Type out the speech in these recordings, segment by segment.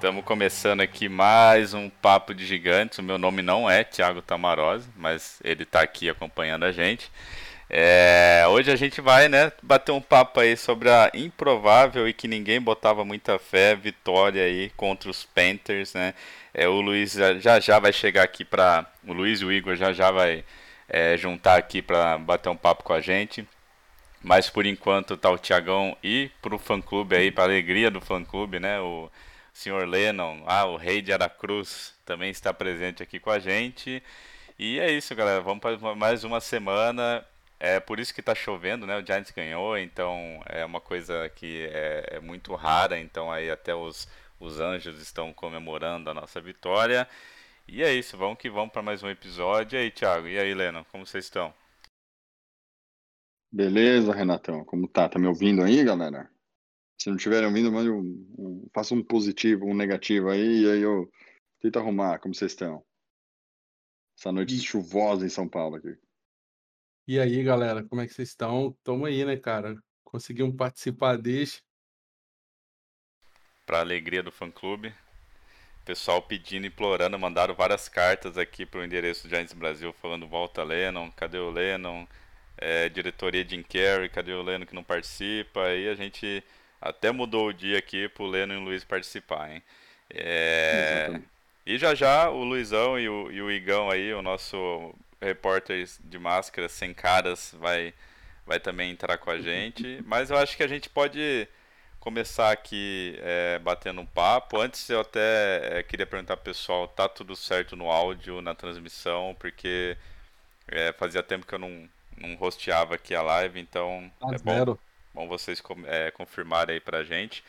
Estamos começando aqui mais um Papo de Gigantes. O meu nome não é Thiago Tamarose, mas ele está aqui acompanhando a gente. É, hoje a gente vai né, bater um papo aí sobre a improvável e que ninguém botava muita fé vitória aí contra os Panthers. Né? É, o Luiz já já vai chegar aqui para. O Luiz e o Igor já já vai é, juntar aqui para bater um papo com a gente. Mas por enquanto tá o Tiagão e pro fã clube aí, pra alegria do fã clube, né? O senhor Lennon, ah, o rei de Aracruz também está presente aqui com a gente. E é isso, galera. Vamos para mais uma semana. É por isso que tá chovendo, né? O Giants ganhou, então é uma coisa que é, é muito rara. Então aí até os, os anjos estão comemorando a nossa vitória. E é isso, vamos que vamos para mais um episódio. E aí, Thiago? E aí, Lennon? Como vocês estão? Beleza, Renatão? Como tá? Tá me ouvindo aí, galera? Se não estiverem ouvindo, mande um, um, faça um positivo, um negativo aí, e aí eu tento arrumar. Como vocês estão? Essa noite E- chuvosa em São Paulo aqui. E aí, galera, como é que vocês estão? Tamo aí, né, cara? Conseguimos participar deste. Para alegria do fã clube. Pessoal pedindo, implorando, mandaram várias cartas aqui pro endereço do Giants Brasil falando volta Lennon, cadê o Lennon? É, diretoria Jim Carrey, cadê o Lennon que não participa? Aí a gente até mudou o dia aqui pro Lennon e o Luiz participar, hein? É, e já já o Luizão e o, e o Igão aí, o nosso repórter de máscara sem caras, vai, vai também entrar com a gente. Mas eu acho que a gente pode começar aqui é, batendo um papo. Antes eu até é, queria perguntar pro pessoal, tá tudo certo no áudio, na transmissão, porque é, fazia tempo que eu não, não rosteava aqui a live, então é bom, zero. bom vocês com- é, confirmarem aí pra gente.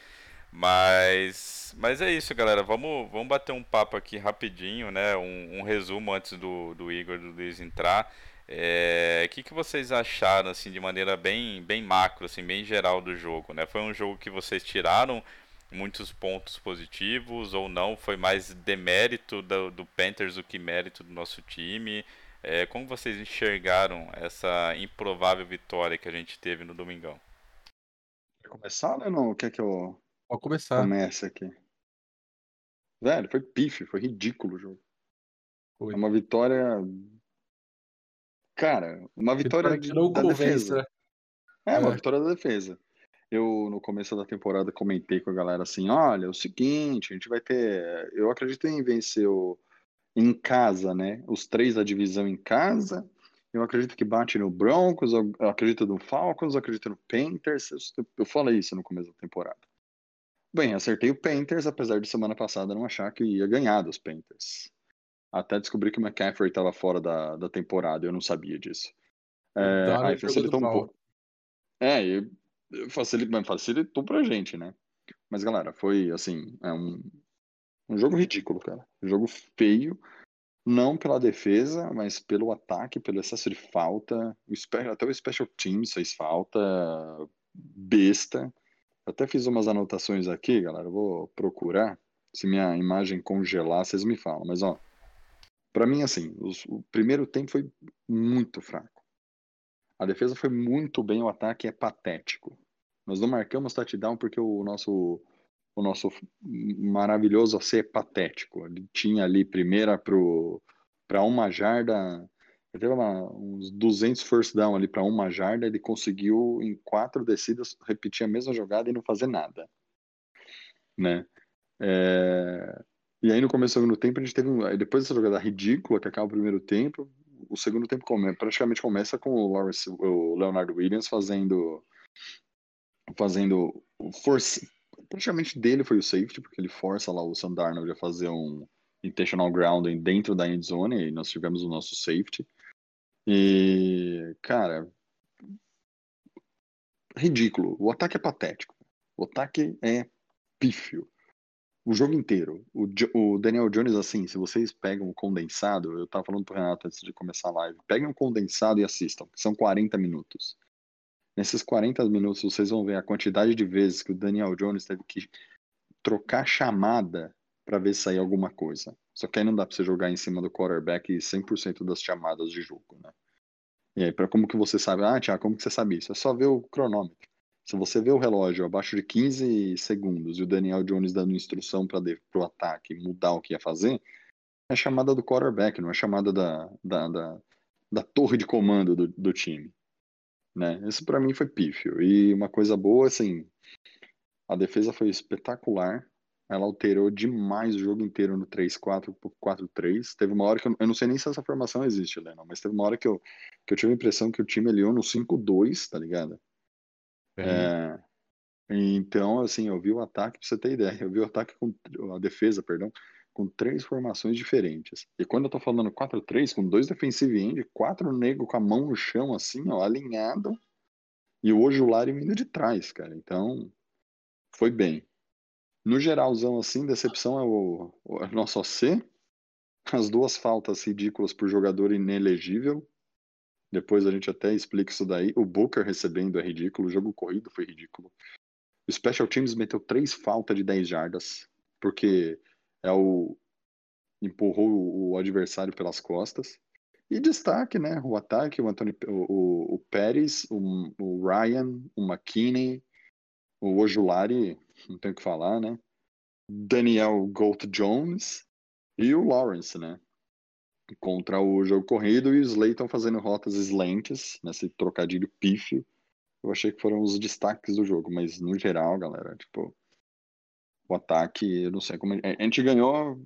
Mas, mas é isso, galera. Vamos, vamos bater um papo aqui rapidinho, né? Um, um resumo antes do, do Igor e do Luiz entrar. É, O que, que vocês acharam, assim, de maneira bem, bem macro, assim, bem geral do jogo, né? Foi um jogo que vocês tiraram muitos pontos positivos ou não? Foi mais demérito do, do Panthers do que mérito do nosso time? É, como vocês enxergaram essa improvável vitória que a gente teve no Domingão? Começar, né? Não? Quer que eu Pode começar. comece aqui? Velho, foi pife, foi ridículo o jogo. Foi. É uma vitória. Cara, uma vitória Vitória que não da convence, defesa. né? É, uma É. vitória da defesa. Eu, no começo da temporada, comentei com a galera assim: olha, é o seguinte, a gente vai ter. Eu acredito em vencer o... em casa, né? Os três da divisão em casa. Eu acredito que bate no Broncos, eu acredito no Falcons, eu acredito no Panthers. Eu, eu falei isso no começo da temporada. Bem, acertei o Panthers, apesar de semana passada não achar que ia ganhar dos Panthers. Até descobri que o McCaffrey estava fora da, da temporada, eu não sabia disso. É, Dora aí facilitou um mal. pouco. É, e facilitou, facilitou pra gente, né? Mas, galera, foi assim, é um, um jogo ridículo, cara. Um jogo feio, não pela defesa, mas pelo ataque, pelo excesso de falta. Até o Special Teams fez falta, besta. Até fiz umas anotações aqui, galera. Vou procurar. Se minha imagem congelar, vocês me falam. Mas, ó, pra mim, assim, os- o primeiro tempo foi muito fraco. A defesa foi muito bem, o ataque é patético. Nós não marcamos touchdown porque o nosso o nosso maravilhoso AC é patético. Ele tinha ali primeira para uma jarda, ele teve uma- uns 200 first down ali para uma jarda, ele conseguiu em quatro descidas repetir a mesma jogada e não fazer nada, né? É, E aí no começo do segundo tempo a gente teve um... depois dessa jogada ridícula que acaba o primeiro tempo, o segundo tempo come... praticamente começa com o, Lawrence... o Leonardo Williams fazendo fazendo force praticamente dele foi o safety porque ele força lá o Sam Darnold a fazer um intentional grounding dentro da end zone e nós tivemos o nosso safety e cara ridículo o ataque é patético o ataque é pífio o jogo inteiro. O, o Daniel Jones, assim, se vocês pegam um condensado, eu tava falando pro Renato antes de começar a live, peguem um condensado e assistam, que são 40 minutos. Nesses 40 minutos, vocês vão ver a quantidade de vezes que o Daniel Jones teve que trocar chamada para ver se sair alguma coisa. Só que aí não dá para você jogar em cima do quarterback 100% das chamadas de jogo, né? E aí, para como que você sabe? Ah, Tiago, como que você sabe isso? É só ver o cronômetro. Se você vê o relógio abaixo de 15 segundos e o Daniel Jones dando instrução para o ataque mudar o que ia fazer, é chamada do quarterback, não é chamada da, da, da, da torre de comando do, do time. Né? Isso para mim foi pífio. E uma coisa boa, assim, a defesa foi espetacular. Ela alterou demais o jogo inteiro no 3-4 pro 4-3. Teve uma hora que eu, eu não sei nem se essa formação existe, Lennon, mas teve uma hora que eu, que eu tive a impressão que o time aliou no 5-2, tá ligado? É, então, assim, eu vi o ataque, pra você ter ideia, eu vi o ataque com a defesa, perdão, com três formações diferentes. E quando eu tô falando 4-3, com dois defensive end, quatro negros com a mão no chão, assim, ó, alinhado, e o Lari vindo de trás, cara. Então, foi bem. No geralzão, assim, decepção é o, o nosso OC, as duas faltas ridículas por jogador inelegível. Depois a gente até explica isso daí. O Booker recebendo é ridículo, o jogo corrido foi ridículo. O Special Teams meteu três faltas de 10 jardas, porque é o empurrou o adversário pelas costas. E destaque, né? O ataque, o Anthony, o, o, Pérez, o, o Ryan, o McKinney, o Ojulari, não tem o que falar, né? Daniel Gold Jones e o Lawrence, né? Contra o jogo corrido e o Slayton fazendo rotas slants, nesse trocadilho pífio. Eu achei que foram os destaques do jogo, mas no geral, galera, tipo, o ataque, eu não sei como. A gente ganhou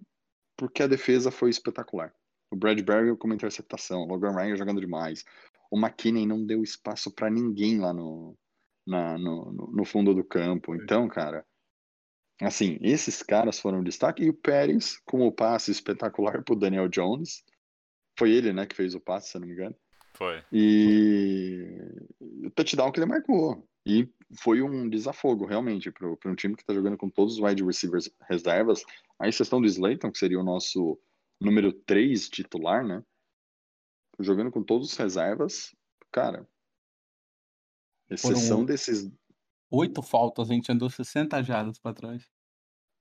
porque a defesa foi espetacular. O Bradbury com uma interceptação, o Logan Ryan jogando demais. O McKinney não deu espaço para ninguém lá no, na, no, no fundo do campo. Então, cara, assim, esses caras foram destaque. E o Pérez, com o passe espetacular pro Daniel Jones. Foi ele, né, que fez o passe, se não me engano. Foi. E o touchdown que ele marcou. E foi um desafogo, realmente, para um time que está jogando com todos os wide receivers reservas. A exceção do Slayton, que seria o nosso número 3 titular, né? Jogando com todos os reservas. Cara, exceção Foram- desses. Oito faltas, a gente andou 60 jardas pra trás.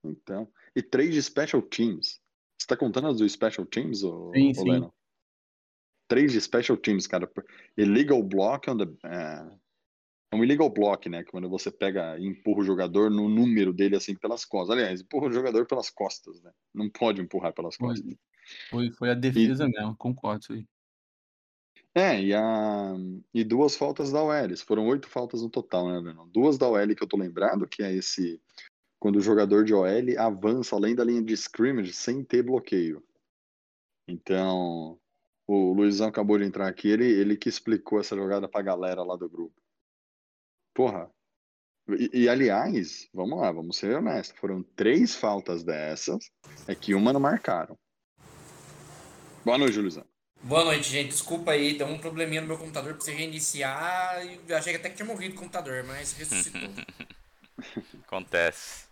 Então. E três de special teams. Você tá contando as do special teams, ou, Sim, ou sim. Três de special teams, cara. Illegal block on the. É é um illegal block, né? Quando você pega e empurra o jogador no número dele assim pelas costas. Aliás, empurra o jogador pelas costas, né? Não pode empurrar pelas Foi. costas. Foi, foi a defesa mesmo, concordo isso aí. É, e, a, e duas faltas da OL. Foram oito faltas no total, né, Lennon? Duas da OL que eu tô lembrado, que é esse. Quando o jogador de OL avança além da linha de scrimmage sem ter bloqueio. Então, o Luizão acabou de entrar aqui, ele, ele que explicou essa jogada pra galera lá do grupo. Porra. E, e, aliás, vamos lá, vamos ser honestos. Foram três faltas dessas, é que uma não marcaram. Boa noite, Luizão. Boa noite, gente. Desculpa aí, deu um probleminha no meu computador, precisei reiniciar eu achei que até que tinha morrido o computador, mas ressuscitou. Acontece.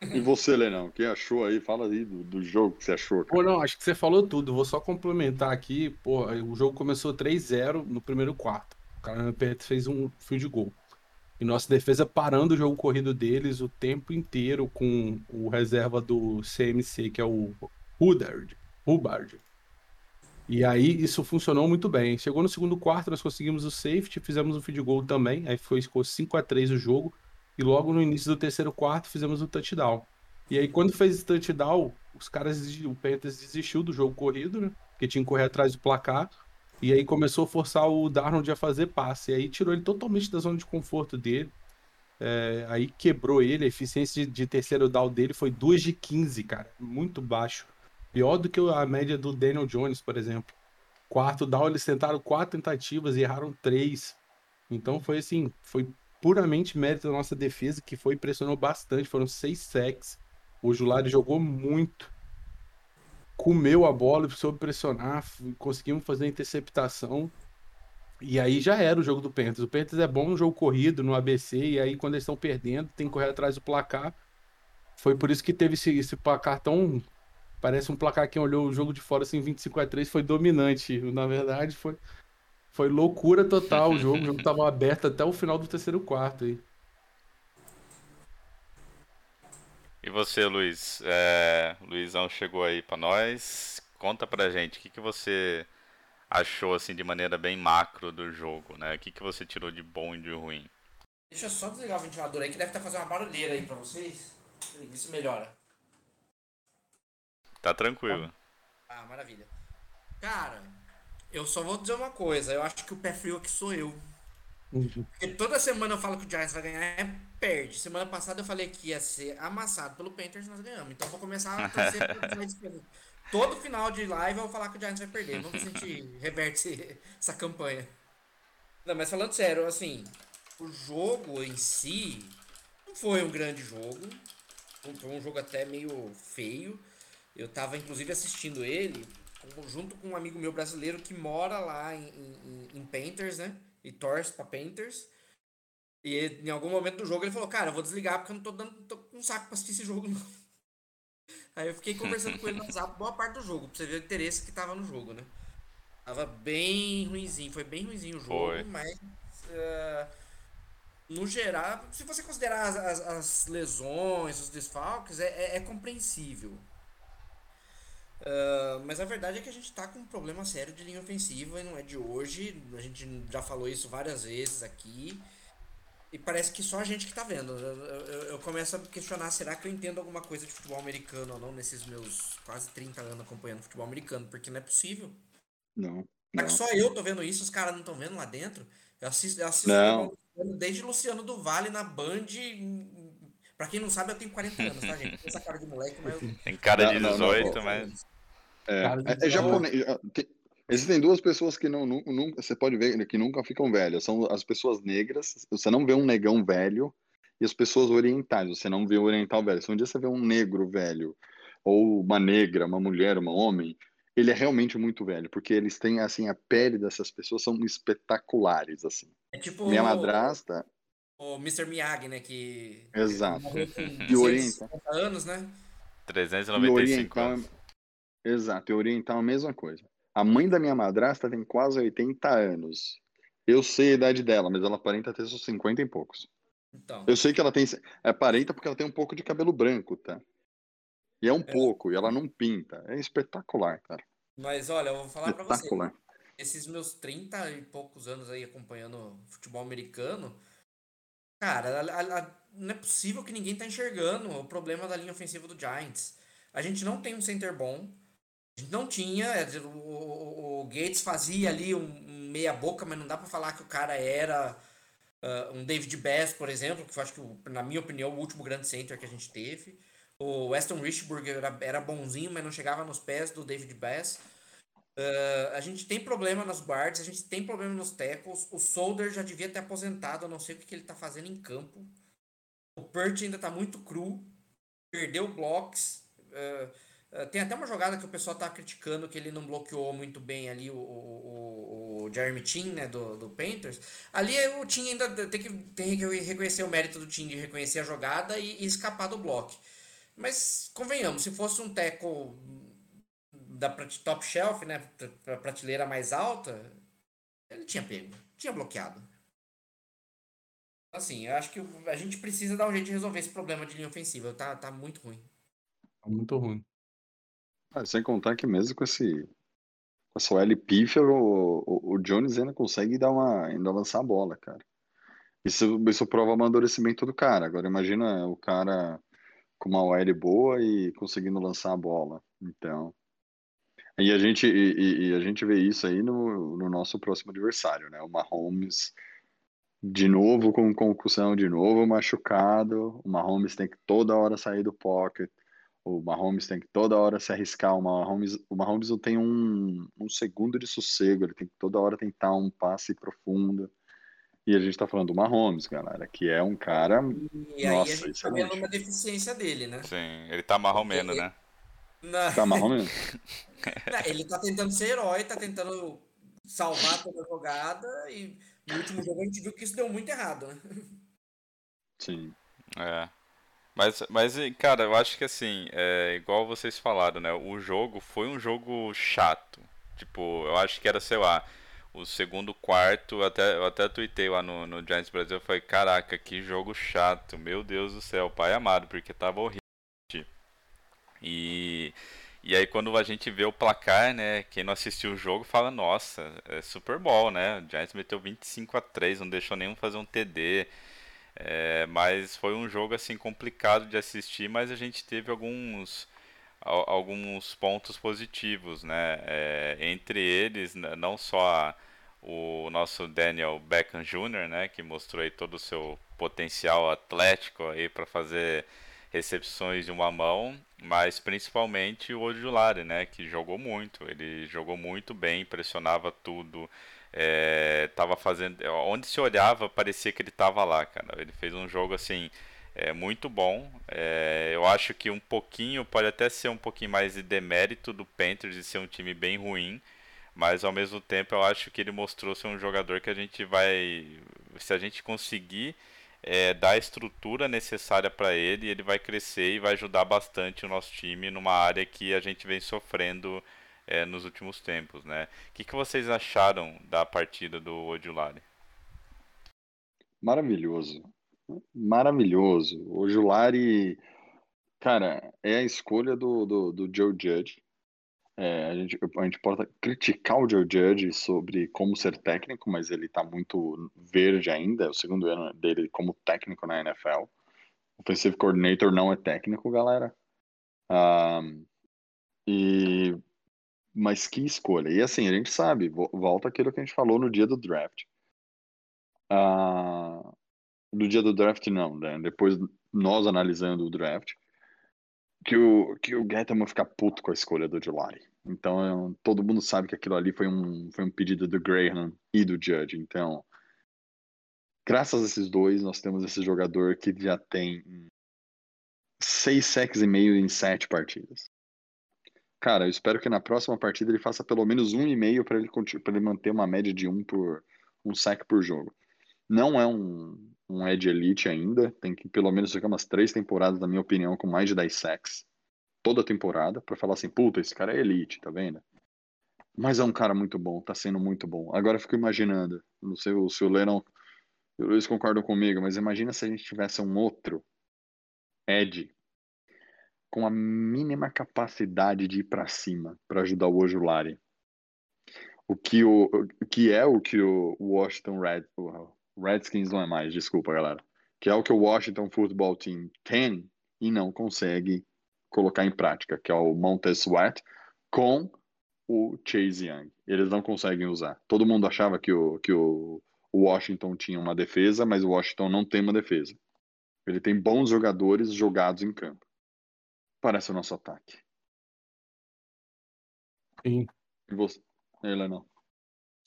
E você, Lenão, o que achou aí? Fala aí do, do jogo que você achou. Cara. Pô, não, acho que você falou tudo. Vou só complementar aqui. Pô, o jogo começou 3-0 no primeiro quarto. O Panthers fez um field goal. E nossa defesa parando o jogo corrido deles o tempo inteiro com o reserva do CMC, que é o Hubbard. Hubbard. E aí isso funcionou muito bem. Chegou no segundo quarto, nós conseguimos o safety, fizemos o field goal também. Aí foi, ficou 5 a 3 o jogo. E logo no início do terceiro quarto fizemos o touchdown. E aí quando fez esse touchdown, os caras, o Panthers desistiu do jogo corrido, né? Porque tinha que correr atrás do placar. E aí começou a forçar o Darnold a fazer passe. E aí tirou ele totalmente da zona de conforto dele. É, aí quebrou ele. A eficiência de, de, terceiro down dele foi 2 de 15, cara. Muito baixo. Pior do que a média do Daniel Jones, por exemplo. Quarto down, eles tentaram quatro tentativas e erraram três. Então foi assim, foi puramente mérito da nossa defesa, que foi pressionou bastante. Foram seis sacks. O Julari jogou muito comeu a bola, soube pressionar, conseguimos fazer a interceptação. E aí já era o jogo do Panthers. O Panthers é bom no jogo corrido, no ABC, e aí quando eles estão perdendo, tem que correr atrás do placar. Foi por isso que teve esse, esse placar tão. Parece um placar que olhou o jogo de fora assim, 25 a 3 foi dominante. Na verdade, foi, foi loucura total o jogo. O jogo tava aberto até o final do terceiro quarto aí. E você, Luiz? É, Luizão chegou aí pra nós. Conta pra gente o que, que você achou assim de maneira bem macro do jogo, né? O que, que você tirou de bom e de ruim? Deixa eu só desligar o ventilador aí que deve estar fazendo uma barulheira aí pra vocês. Isso melhora. Tá tranquilo. Ah, maravilha. Cara, eu só vou dizer uma coisa. Eu acho que o pé frio aqui sou eu. Porque toda semana eu falo que o Giants vai ganhar, é perde. Semana passada eu falei que ia ser amassado pelo Panthers nós ganhamos. Então eu vou começar a torcer. Todo final de live eu vou falar que o Giants vai perder. Vamos ver se a gente reverte essa campanha. Não, mas falando sério, assim, o jogo em si não foi um grande jogo. Foi um jogo até meio feio. Eu tava inclusive assistindo ele junto com um amigo meu brasileiro que mora lá em, em, em Painters, né? E torce pra Painters. E ele, em algum momento do jogo ele falou, cara, eu vou desligar porque eu não tô dando tô com um saco pra assistir esse jogo, não. Aí eu fiquei conversando com ele no WhatsApp boa parte do jogo, pra você ver o interesse que tava no jogo, né? Tava bem ruimzinho, foi bem ruimzinho o jogo, Foi. mas uh, no geral, se você considerar as, as, as lesões, os desfalques, é, é, é compreensível. Uh, mas a verdade é que a gente tá com um problema sério de linha ofensiva e não é de hoje. A gente já falou isso várias vezes aqui. E parece que só a gente que tá vendo. Eu, eu, eu começo a questionar, será que eu entendo alguma coisa de futebol americano ou não nesses meus quase 30 anos acompanhando futebol americano? Porque não é possível. Não. Será que só eu tô vendo isso, os caras não estão vendo lá dentro? Eu assisto, eu assisto desde Luciano do Vale na Band. Pra quem não sabe, eu tenho 40 anos, tá, gente? Essa cara de moleque, mas eu... Tem cara de Não, não, não, 18, não. mas. É, é, é japonês. tem- Existem duas pessoas que não, nu- nunca, você pode ver que nunca ficam velhas. São as pessoas negras. Você não vê um negão velho e as pessoas orientais. Você não vê um oriental velho. Se um dia você vê um negro velho ou uma negra, uma mulher, um homem, ele é realmente muito velho, porque eles têm assim a pele dessas pessoas são espetaculares assim. É tipo Minha madrasta, o Mr. Miyagi, né? Que exato. morreu com E oriental. 150 anos, né? E 395 oriental, anos. exato, e oriental é a mesma coisa. A mãe da minha madrasta tem quase 80 anos. Eu sei a idade dela, mas ela aparenta ter seus 50 e poucos. Então. Eu sei que ela tem. Aparenta porque ela tem um pouco de cabelo branco, tá? E é um pouco, e ela não pinta. É espetacular, cara. Mas olha, eu vou falar pra você. Espetacular. Esses meus 30 e poucos anos aí acompanhando futebol americano, cara, a- a- não é possível que ninguém tá enxergando o problema da linha ofensiva do Giants. A gente não tem um center bom. A gente não tinha. é, O, o- o Gates fazia ali um, um meia boca, mas não dá pra falar que o cara era ah, um David Bass, por exemplo, que eu acho que, na minha opinião, o último grande center que a gente teve. O Weston Richburg era, era bonzinho, mas não chegava nos pés do David Bass. Ah, a gente tem problema nas guards, a gente tem problema nos tackles. O Solder já devia ter aposentado, eu não sei o que, que ele tá fazendo em campo. O Pert ainda tá muito cru, perdeu blocks. ah, ah, tem até uma jogada que o pessoal tá criticando que ele não bloqueou muito bem ali o, o, o- Jeremy Chin, né, do, do Panthers. Ali o Tim ainda tem que, tem que reconhecer o mérito do Tim de reconhecer a jogada e, e escapar do bloco. Mas convenhamos, se fosse um tackle da top shelf, né, pra- pra prateleira mais alta, ele tinha pego, tinha bloqueado. Assim, eu acho que a gente precisa dar um jeito de resolver esse problema de linha ofensiva. Tá, tá muito ruim. Tá muito ruim. Ah, sem contar que mesmo com esse com essa OL pífia, o, o, o Jones ainda consegue dar uma, ainda lançar a bola, cara. Isso, isso prova o amadurecimento do cara. Agora imagina o cara com uma OL boa e conseguindo lançar a bola. Então. E a gente, e, e- a gente vê isso aí no, no nosso próximo adversário, né? O Mahomes de novo com concussão, de novo machucado. O Mahomes tem que toda hora sair do pocket. O Mahomes tem que toda hora se arriscar. O Mahomes, o Mahomes não tem um, um segundo de sossego. Ele tem que toda hora tentar um passe profundo. E a gente tá falando do Mahomes, galera, que é um cara. E aí Nossa, a gente tá vendo uma deficiência dele, né? Sim, ele tá marromeno, né? Na- Tá, Mahomes? Não, ele tá tentando ser herói, tá tentando salvar toda a jogada e no último jogo a gente viu que isso deu muito errado, né? Sim. É. Mas, mas, cara, eu acho que assim, é, igual vocês falaram, né? O jogo foi um jogo chato. Tipo, eu acho que era, sei lá, o segundo quarto, até, eu até tuitei lá no, no Giants Brasil, eu falei, caraca, que jogo chato, meu Deus do céu, pai amado, porque tava horrível. E, e aí quando a gente vê o placar, né, quem não assistiu o jogo fala, nossa, é Super Bowl, né? O Giants meteu 25 a 3, não deixou nenhum fazer um TD. É, mas foi um jogo assim complicado de assistir, mas a gente teve alguns alguns pontos positivos, né? É, entre eles, não só o nosso Daniel Beckham Jr., né, que mostrou aí todo o seu potencial atlético aí para fazer recepções de uma mão, mas principalmente o Ojulari, né, que jogou muito. Ele jogou muito bem, pressionava tudo, é, tava fazendo, onde se olhava parecia que ele estava lá, cara. Ele fez um jogo assim é muito bom. É, eu acho que um pouquinho pode até ser um pouquinho mais de demérito do Panthers de ser um time bem ruim, mas ao mesmo tempo eu acho que ele mostrou ser um jogador que a gente vai, se a gente conseguir é, dar a estrutura necessária para ele, ele vai crescer e vai ajudar bastante o nosso time numa área que a gente vem sofrendo é, nos últimos tempos, né? O que, que vocês acharam da partida do Odulari? Maravilhoso, maravilhoso. O Julari, cara, é a escolha do, do, do Joe Judge. É, a, gente, a gente pode criticar o Joe Judge sobre como ser técnico, mas ele está muito verde ainda, é o segundo ano dele como técnico na NFL. Offensive Coordinator não é técnico, galera. Um, e mas que escolha. E assim, a gente sabe, volta aquilo que a gente falou no dia do draft. Uh, no dia do draft, não, né? Depois, nós analisando o draft, que o, que o Gettman ficar puto com a escolha do Julari. Então, todo mundo sabe que aquilo ali foi um, foi um pedido do Graham e do Judge. Então, graças a esses dois, nós temos esse jogador que já tem seis sacks e meio em sete partidas. Cara, eu espero que na próxima partida ele faça pelo menos um e meio para ele, ele manter uma média de um por um sack por jogo. Não é um, um Edge Elite ainda, tem que pelo menos ficar umas três temporadas, na minha opinião, com mais de 10 sacks. Toda temporada, para falar assim, puta, esse cara é elite, tá vendo? Mas é um cara muito bom, tá sendo muito bom. Agora eu fico imaginando, não sei se o Lennon e Luiz concordam comigo, mas imagina se a gente tivesse um outro Ed com a mínima capacidade de ir para cima para ajudar o Ojulari. O que, o, o que é o que o Washington Red, o Redskins não é mais, desculpa galera, que é o que o Washington Football Team tem e não consegue colocar em prática, que é o Montez Sweat com o Chase Young. Eles não conseguem usar. Todo mundo achava que o, que o, o Washington tinha uma defesa, mas o Washington não tem uma defesa. Ele tem bons jogadores jogados em campo parece o nosso ataque. Sim. E você, ele não.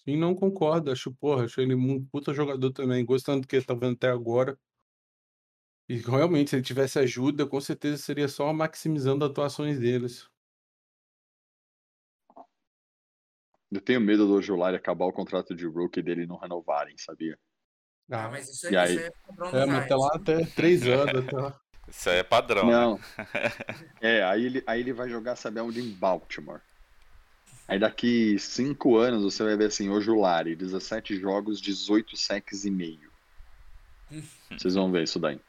Sim, não concordo. Acho, porra, acho ele um puta jogador também. Gostando do que ele tá vendo até agora. E realmente, se ele tivesse ajuda, com certeza seria só maximizando atuações deles. Eu tenho medo do Ojolari acabar o contrato de rookie dele e não renovarem, sabia? Ah, mas isso, E é, aí? isso é padrão É, mas até Giants. lá até três anos. Até lá. Isso aí é padrão, né? Não. É, aí ele, aí ele vai jogar, sabe aonde? Em Baltimore. Aí daqui cinco anos você vai ver assim, o Julari, 17 jogos, 18 sacks e meio. Vocês vão ver isso daí.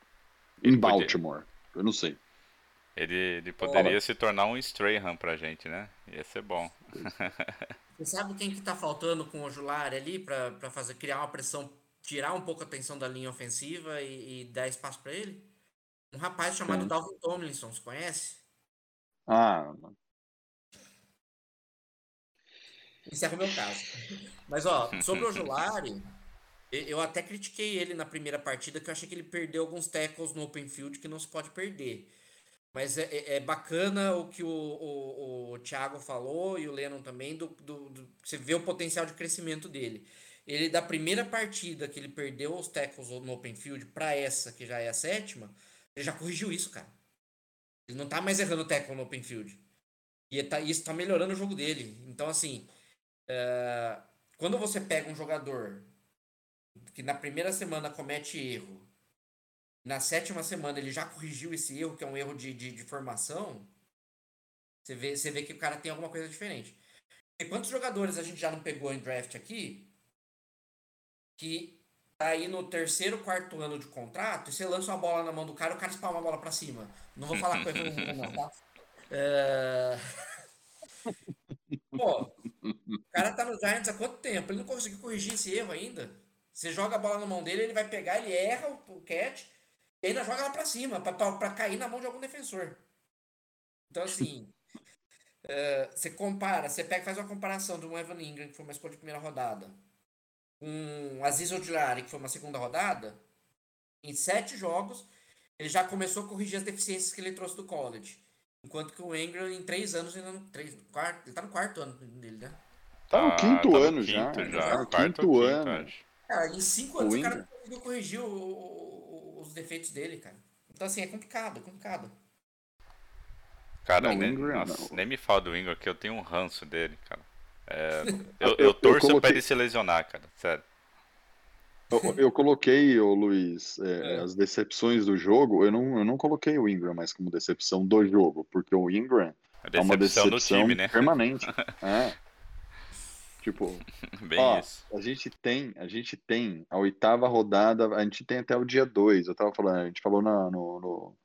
Em Baltimore. Eu não sei. Ele, ele poderia se tornar um Strahan pra gente, né? Ia ser bom. Você sabe quem que tá faltando com o Julari ali pra, pra fazer, criar uma pressão, tirar um pouco a atenção da linha ofensiva e, e dar espaço pra ele? Um rapaz chamado Quem? Dalvin Tomlinson, você conhece? Ah, mano. Encerra o meu caso. Mas, ó, sobre o Julari, eu até critiquei ele na primeira partida, que eu achei que ele perdeu alguns tackles no open field que não se pode perder. Mas é, é- é bacana o que o, o, o Thiago falou e o Lennon também, do, do, do- você vê o potencial de crescimento dele. Ele, da primeira partida que ele perdeu os tackles no open field para essa, que já é a sétima, ele já corrigiu isso, cara. Ele não tá mais errando tackle no open field. E tá, isso tá melhorando o jogo dele. Então, assim, é, quando você pega um jogador que na primeira semana comete erro Na sétima semana ele já corrigiu esse erro, que é um erro de, de, de formação. Você vê, você vê que o cara tem alguma coisa diferente. E quantos jogadores a gente já não pegou em draft aqui que tá aí no terceiro, quarto ano de contrato e você lança uma bola na mão do cara e o cara espalma a bola pra cima. Não vou falar com ele não, tá? É... Pô, o cara tá no Giants há quanto tempo? Ele não conseguiu corrigir esse erro ainda. Você joga a bola na mão dele, ele vai pegar, ele erra o, o catch e ainda joga ela pra cima, pra, pra, pra cair na mão de algum defensor. Então, assim, uh, você compara, você pega faz uma comparação de um Evan Ingram, que foi uma escolha de primeira rodada, com um Aziz Ojulari, que foi uma segunda rodada, em sete jogos, ele já começou a corrigir as deficiências que ele trouxe do college. Enquanto que o Ingram, em três anos, ainda não. Três, quarto, ele tá no quarto ano dele, né? Tá no Ah, quinto tá no ano quinto já. já, Tá no quarto quinto ano. acho. Cara, em cinco O anos o, Ingram? cara não conseguiu corrigir o- o- os defeitos dele, cara. Então, assim, é complicado, é complicado. Cara, Não, o nem, Ingram, nossa, nem me fala do Ingram, que eu tenho um ranço dele, cara. É, eu, Eu- eu eu torço pra coloquei- ele se lesionar, cara. Sério. Eu, eu coloquei, ô Luiz, é, É. as decepções do jogo. Eu não, eu não coloquei o Ingram mais como decepção do jogo, porque o Ingram é uma decepção time, né? permanente. É. Tipo, Ó, a gente tem, a gente tem a oitava rodada, a gente tem até o dia 2. Eu tava falando, a gente falou na- no, no,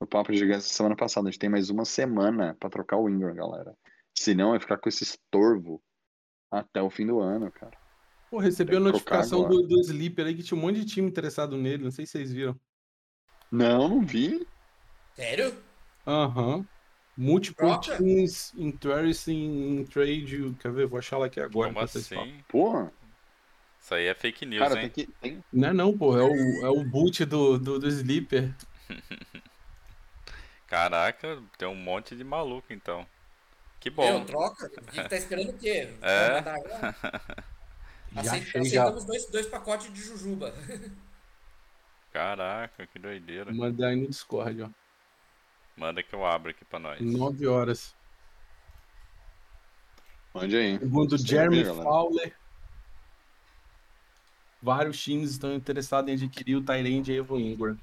no Papo de Gigantes semana passada, a gente tem mais uma semana pra trocar o Ingram, galera. Senão vai ficar com esse estorvo até o fim do ano, cara. Pô, recebi a que notificação do, do Sleeper aí que tinha um monte de time interessado nele, não sei se vocês viram. Não, não vi. Sério? Aham. Multiple Troca? teams interested in trade. Quer ver? Vou achar ela aqui agora. Como assim? Pô, Isso aí é fake news, cara, hein? tem que. Tem... Não é não, pô. É o, é o boot do, do, do Sleeper. Caraca, tem um monte de maluco, então. Que bom. Meu, troca. A gente tá esperando o quê? É. Vai mandar agora? Já Aceit- achei já. aceitamos dois, dois pacotes de jujuba. Caraca, que doideira. Mandar aí no Discord, ó. Manda que eu abro aqui pra nós. 9 horas. Mande aí. Segundo Você Jeremy galera. Fowler, vários times estão interessados em adquirir o Tyrande Evan Ingram.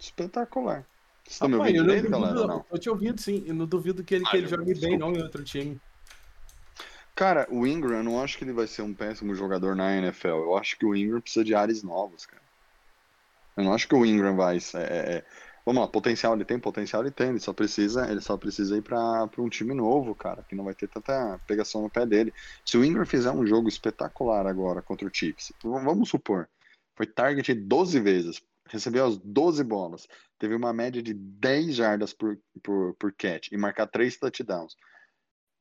Espetacular. Vocês estão me Rapaz, ouvindo eu não direito, galera? duvido, Não. eu te ouvindo sim, eu não duvido que ele, que Ah, ele eu- jogue bem não em outro time. Cara, o Ingram, eu não acho que ele vai ser um péssimo jogador na NFL. Eu acho que o Ingram precisa de ares novos, cara. Eu não acho que o Ingram vai. É, é- é- Vamos lá, potencial ele tem, potencial ele tem. Ele só precisa, ele só precisa ir pra um time novo, cara, que não vai ter tanta pegação no pé dele. Se o Ingram fizer um jogo espetacular agora contra o Chiefs, vamos supor, foi target 12 vezes, recebeu as 12 bolas, teve uma média de 10 jardas por, por, por catch e marcar 3 touchdowns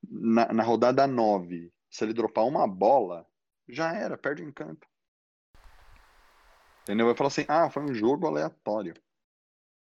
na, na rodada 9, se ele dropar uma bola, já era, perde em campo. Entendeu? Vai falar assim, ah, foi um jogo aleatório.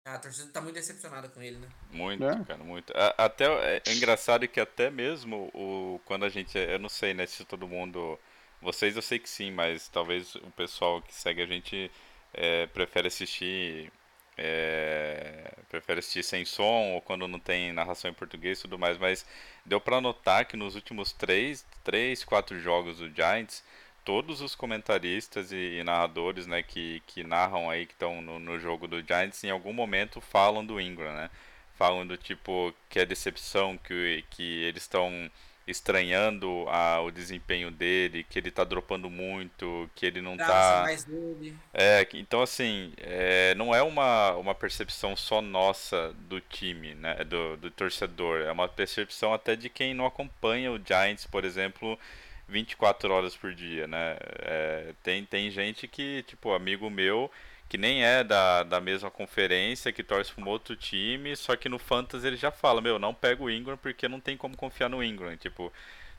Ah, a torcida tá muito decepcionada com ele, né? Muito, É. cara, muito. A- Até é é engraçado que até mesmo o quando a gente, eu não sei, né, se todo mundo, vocês eu sei que sim, mas talvez o pessoal que segue a gente é, prefere assistir é, prefere assistir sem som ou quando não tem narração em português e tudo mais, mas deu pra notar que nos últimos três, três, quatro jogos do Giants todos os comentaristas e, e narradores, né, que, que narram aí, que estão no, no jogo do Giants, em algum momento falam do Ingram, né? Falam do tipo que é decepção, que, que eles estão estranhando a, o desempenho dele, que ele tá dropando muito, que ele não Graça tá. mais dele. É, então assim, é, não é uma, uma percepção só nossa do time, né, do, do torcedor, é uma percepção até de quem não acompanha o Giants, por exemplo, 24 horas por dia, né? É, tem, tem gente que, tipo, amigo meu, que nem é da, da mesma conferência, que torce para um outro time, só que no Fantasy ele já fala, meu, não pega o Ingram porque não tem como confiar no Ingram, tipo...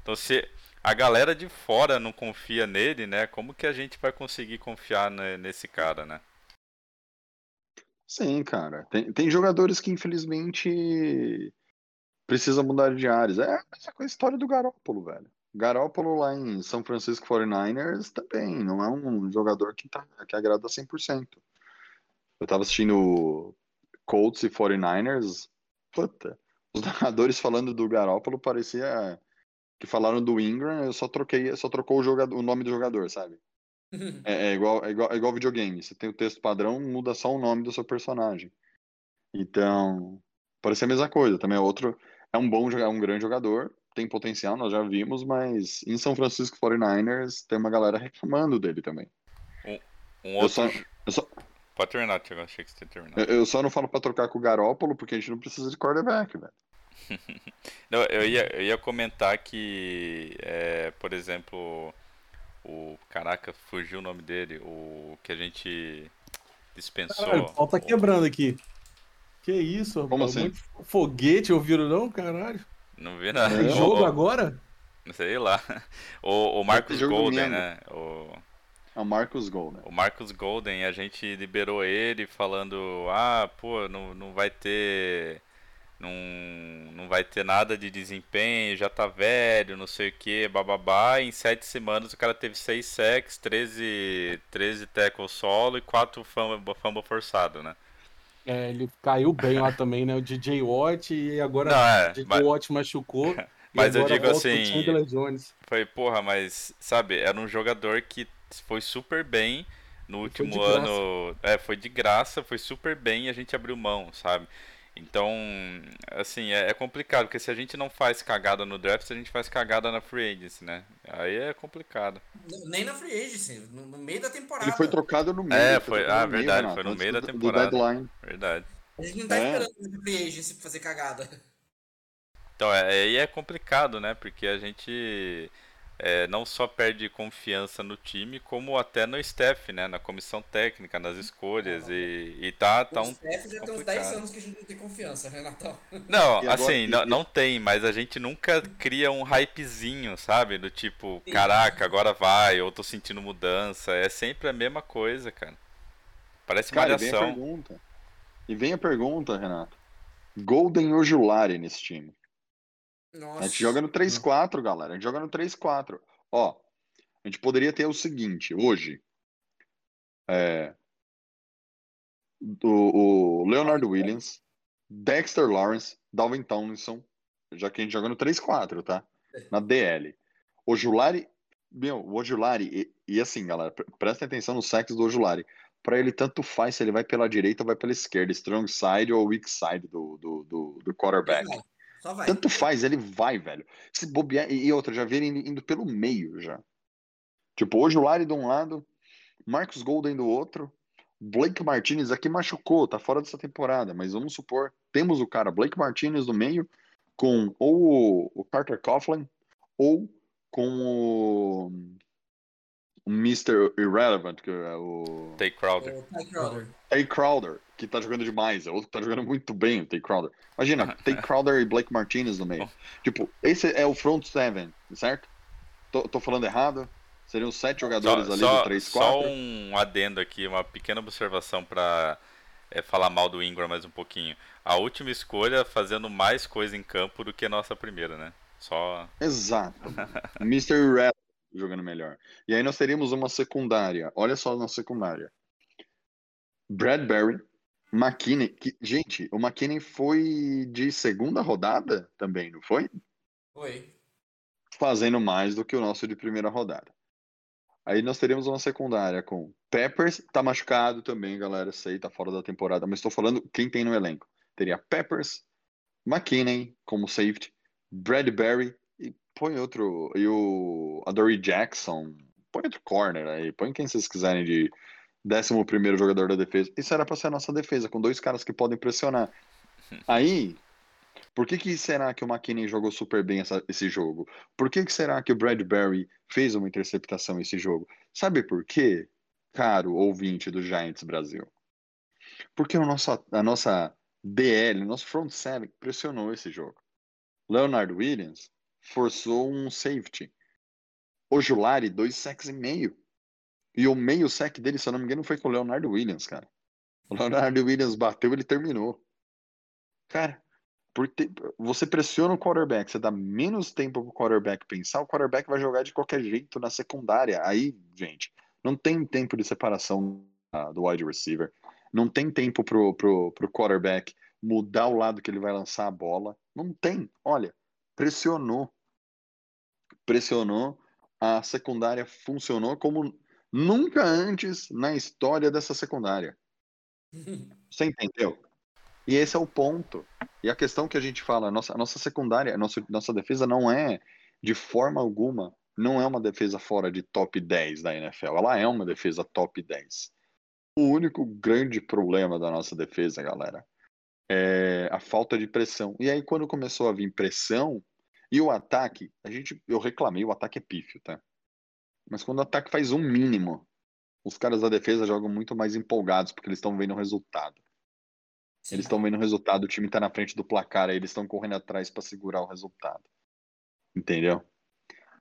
Então se a galera de fora não confia nele, né? Como que a gente vai conseguir confiar ne- nesse cara, né? Sim, cara. Tem, tem jogadores que infelizmente precisam mudar de áreas. É a mesma coisa a história do Garoppolo, velho. Garoppolo lá em São Francisco 49ers também não é um jogador que, tá, que agrada 100%. Eu tava assistindo Colts e 49ers, puta, os narradores falando do Garoppolo parecia que falaram do Ingram, eu só troquei, só trocou o, jogador, o nome do jogador, sabe? É, é igual, é, igual, é igual videogame. Você tem o texto padrão, muda só o nome do seu personagem. Então, ser a mesma coisa. Também é outro. É um bom jogador, é um grande jogador, tem potencial, nós já vimos, mas em São Francisco 49ers tem uma galera reclamando dele também. Um Eu outro. só, eu só, Pode terminar, Thiago. Achei que você tinha terminado. eu- eu só não falo pra trocar com o Garópolo, porque a gente não precisa de quarterback, velho. Não, eu ia, eu ia comentar que, é, por exemplo, o. Caraca, fugiu o nome dele. O que a gente dispensou. Caralho, o tá quebrando aqui. Que isso, Como rapaz? assim? Muito foguete, ouviram não, caralho? Não vi nada. Tem jogo O- agora? Não sei lá. O, o Marcus jogo Golden, né? O, É o Marcus Golden. o Marcus Golden, a gente liberou ele falando, ah, pô, não, não vai ter. Não, não vai ter nada de desempenho, já tá velho, não sei o que, bababá. Em sete semanas o cara teve 6 sacks, 13, 13 tackles solo e 4 fumble, fumble forçado, né? É, ele caiu bem lá também, né? O DJ Watt e agora Não, é, o DJ mas- Watt machucou. Mas eu digo assim. Foi, porra, mas, sabe, era um jogador que foi super bem no último ano. É, foi de graça, foi super bem e a gente abriu mão, sabe? Então, assim, é, é complicado, porque se a gente não faz cagada no draft, a gente faz cagada na free agency, né? Aí é complicado. Nem na free agency, no, no meio da temporada. Ele foi trocado no meio. É, foi- trocado ah, meio, verdade, Renato, foi no meio da do- do temporada. deadline. Verdade. A gente não tá É. esperando na free agency pra fazer cagada. Então, é- aí é complicado, né? Porque a gente é, não só perde confiança no time, como até no staff, né? Na comissão técnica, nas escolhas. E, e tá, tá o um Steph já tem uns 10 complicado. anos que a gente não tem confiança, Renatão. Não, E agora- assim, e- não, não tem, mas a gente nunca cria um hypezinho, sabe? Do tipo, Sim. caraca, agora vai, ou tô sentindo mudança. É sempre a mesma coisa, cara. Parece Cara, e vem a malhação. pergunta. E vem a pergunta, Renato. Golden ou Julari nesse time? Nossa. A gente joga no 3-4, galera. A gente joga no 3-4. Ó, a gente poderia ter o seguinte, hoje. É, o, o Leonard Williams, Dexter Lawrence, Dalvin Tomlinson, já que a gente joga no 3-4, tá? Na DL. O Julari, meu, o Ojulari, e, e assim, galera, pre- prestem atenção nos sacks do Ojulari. Pra ele, tanto faz se ele vai pela direita ou vai pela esquerda, strong side ou weak side do, do, do, do quarterback. Só vai. Tanto faz, ele vai, velho. Se bobear, e outra, já vi ele indo, pelo meio já. Tipo, hoje o Lari de um lado, Marcus Golden do outro, Blake Martinez aqui machucou, tá fora dessa temporada, mas vamos supor, temos o cara Blake Martinez no meio, com ou o Carter Coughlin, ou com o, o Mr. Irrelevant, que é o Tay Crowder. Ty Crowder. Tay Crowder, que tá jogando demais, é outro que tá jogando muito bem, o Tay Crowder. Imagina, Tay Crowder e Blake Martinez no meio. Tipo, esse é o front seven, certo? Tô, tô falando errado? Seriam sete jogadores Só, ali só, do 3-4? só um adendo aqui, uma pequena observação pra é, falar mal do Ingram mais um pouquinho. A última escolha fazendo mais coisa em campo do que a nossa primeira, né? Só. Exato. Mr. Irrelevant jogando melhor. E aí nós teríamos uma secundária. Olha só na secundária. Bradbury, McKinney. Que, gente, o McKinney foi de segunda rodada também, não foi? Foi. fazendo mais do que o nosso de primeira rodada. Aí nós teríamos uma secundária com Peppers, tá machucado também, galera, sei, tá fora da temporada, mas estou falando quem tem no elenco. Teria Peppers, McKinney como safety, Bradbury põe outro, e o Adoree Jackson, põe outro corner aí, põe quem vocês quiserem de 11 primeiro jogador da defesa. Isso era para ser a nossa defesa, com dois caras que podem pressionar. Aí, por que, que será que o McKinney jogou super bem essa- esse jogo? Por que, que será que o Bradbury fez uma interceptação esse jogo? Sabe por quê, caro ouvinte do Giants Brasil? Porque o nosso, a nossa DL, nosso front seven pressionou esse jogo. Leonard Williams forçou um safety. O Julari, dois sacks e meio. E o meio sack dele, se eu não me engano, foi com o Leonard Williams, cara. O Leonard Williams bateu, ele terminou. Cara, por te- você pressiona o quarterback, você dá menos tempo pro quarterback pensar, o quarterback vai jogar de qualquer jeito na secundária. Aí, gente, não tem tempo de separação do wide receiver, não tem tempo pro, pro, pro quarterback mudar o lado que ele vai lançar a bola. Não tem. Olha, pressionou. Pressionou, a secundária funcionou como Nunca antes na história dessa secundária. Você entendeu? E esse é o ponto. E a questão que a gente fala, a nossa, a nossa secundária, a nossa, nossa defesa não é, de forma alguma, não é uma defesa fora de top 10 da NFL. Ela é uma defesa top 10. O único grande problema da nossa defesa, galera, é a falta de pressão. E aí, quando começou a vir pressão e o ataque, a gente, eu reclamei, o ataque é pífio, tá? Mas quando o ataque faz um mínimo, os caras da defesa jogam muito mais empolgados porque eles estão vendo o resultado. Sim. Eles estão vendo o resultado, o time está na frente do placar, aí eles estão correndo atrás para segurar o resultado. Entendeu?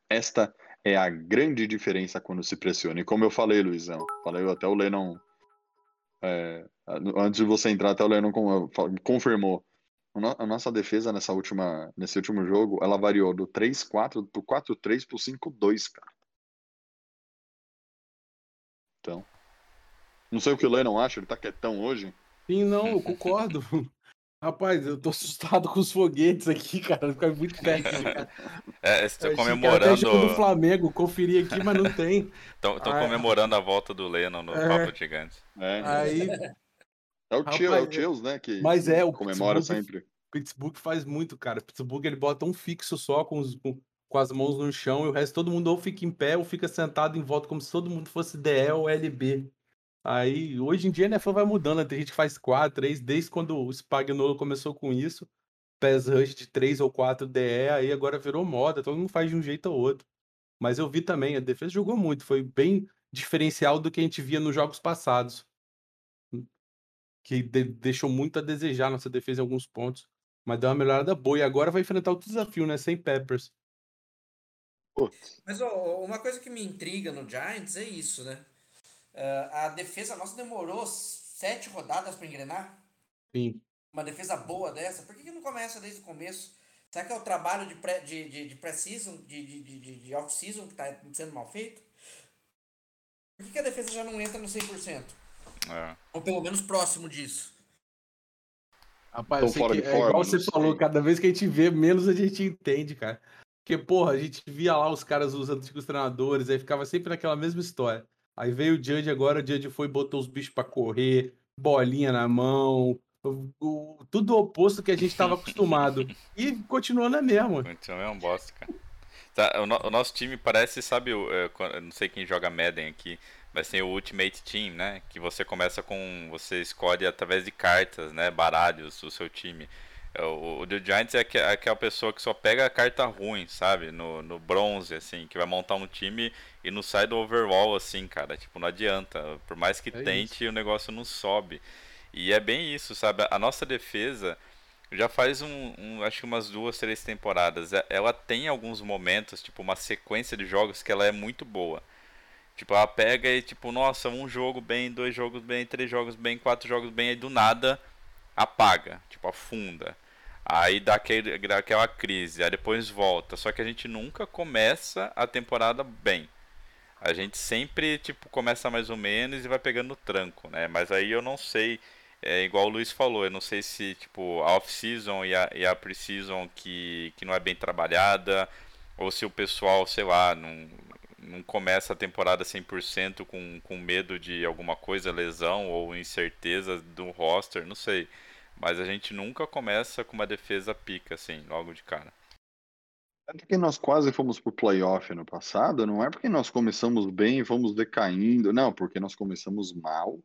Esta é a grande diferença quando se pressiona. E como eu falei, Luizão, falei até o Lennon. é, antes de você entrar, até o Lennon con- confirmou. A no- a nossa defesa nessa última, nesse último jogo, ela variou do 3-4 pro 4-3 pro 5-2, cara. Então. Não sei o que o Lennon acha, ele tá quietão hoje. Sim, não, eu concordo. Rapaz, eu tô assustado com os foguetes aqui, cara. Fica muito perto. Cara. É, Eu estão achei que era comemorando. até do Flamengo, conferi aqui, mas não tem. Estão Ah, comemorando a volta do Lennon no É. Papo Gigante. É, Aí, é o tio, é o rapaz, Chills, né? Que mas é, o comemora Pittsburgh- sempre. Pittsburgh faz muito, cara. Pittsburgh ele bota um fixo só com, os- com, com as mãos no chão e o resto todo mundo ou fica em pé ou fica sentado em volta como se todo mundo fosse DE ou LB. Aí, hoje em dia, a NFL vai mudando, né? Tem gente que faz 4, 3, desde quando o Spagnolo começou com isso, pass rush de 3 ou 4 DE, aí agora virou moda, todo mundo faz de um jeito ou outro. Mas eu vi também, a defesa jogou muito, foi bem diferencial do que a gente via nos jogos passados. Que de- deixou muito a desejar nossa defesa em alguns pontos. Mas deu uma melhorada boa. E agora vai enfrentar outro desafio, né? Sem Peppers. Putz, Mas ó, uma coisa que me intriga no Giants é isso, né? Ah, a defesa nossa demorou sete rodadas para engrenar. Sim. Uma defesa boa dessa. Por que, que não começa desde o começo? Será que é o trabalho de pré- de, de, de pré-season, de, de, de, de- de off-season que está sendo mal feito? Por que, que a defesa já não entra no 100%? É. Ou pelo menos próximo disso? Rapaz, Tão eu sei fora que de é forma, igual você sei. falou, cada vez que a gente vê, menos a gente entende, cara. Porque, porra, a gente via lá os caras, os antigos treinadores, aí ficava sempre naquela mesma história. Aí veio o Judge agora, o Judge foi e botou os bichos pra correr, bolinha na mão, o- o- tudo o oposto que a gente tava acostumado. E continuou na mesma. Continua é um bosta, cara. Tá, o, no- o nosso time parece, sabe, o, é, eu não sei quem joga Madden aqui, mas tem o Ultimate Team, né? Que você começa com. Você escolhe através de cartas, né? Baralhos, o seu time. É, O, o The Giants é aque- aquela pessoa que só pega a carta ruim, sabe? No, no bronze, assim, que vai montar um time e não sai do overall, assim, cara. Tipo, não adianta. Por mais que É tente, o negócio não sobe. E é bem isso, sabe? A nossa defesa já faz um, um- acho que umas duas, três temporadas. E- Ela tem alguns momentos, tipo, uma sequência de jogos que ela é muito boa. Tipo, ela pega e, tipo, nossa, um jogo bem, dois jogos bem, três jogos bem, quatro jogos bem, aí do nada apaga, tipo, afunda. Aí dá aquele, dá aquela crise, aí depois volta. Só que a gente nunca começa a temporada bem. A gente sempre, tipo, começa mais ou menos e vai pegando tranco, né? Mas aí eu não sei, é igual o Luiz falou, eu não sei se, tipo, a off-season e a, e a pre-season que, que não é bem trabalhada, ou se o pessoal, sei lá, não, não começa a temporada 100% com, com medo de alguma coisa, lesão ou incerteza do roster, não sei. Mas a gente nunca começa com uma defesa pica, assim, logo de cara. É porque nós quase fomos pro playoff no passado, não é porque nós começamos bem e fomos decaindo, não, porque nós começamos mal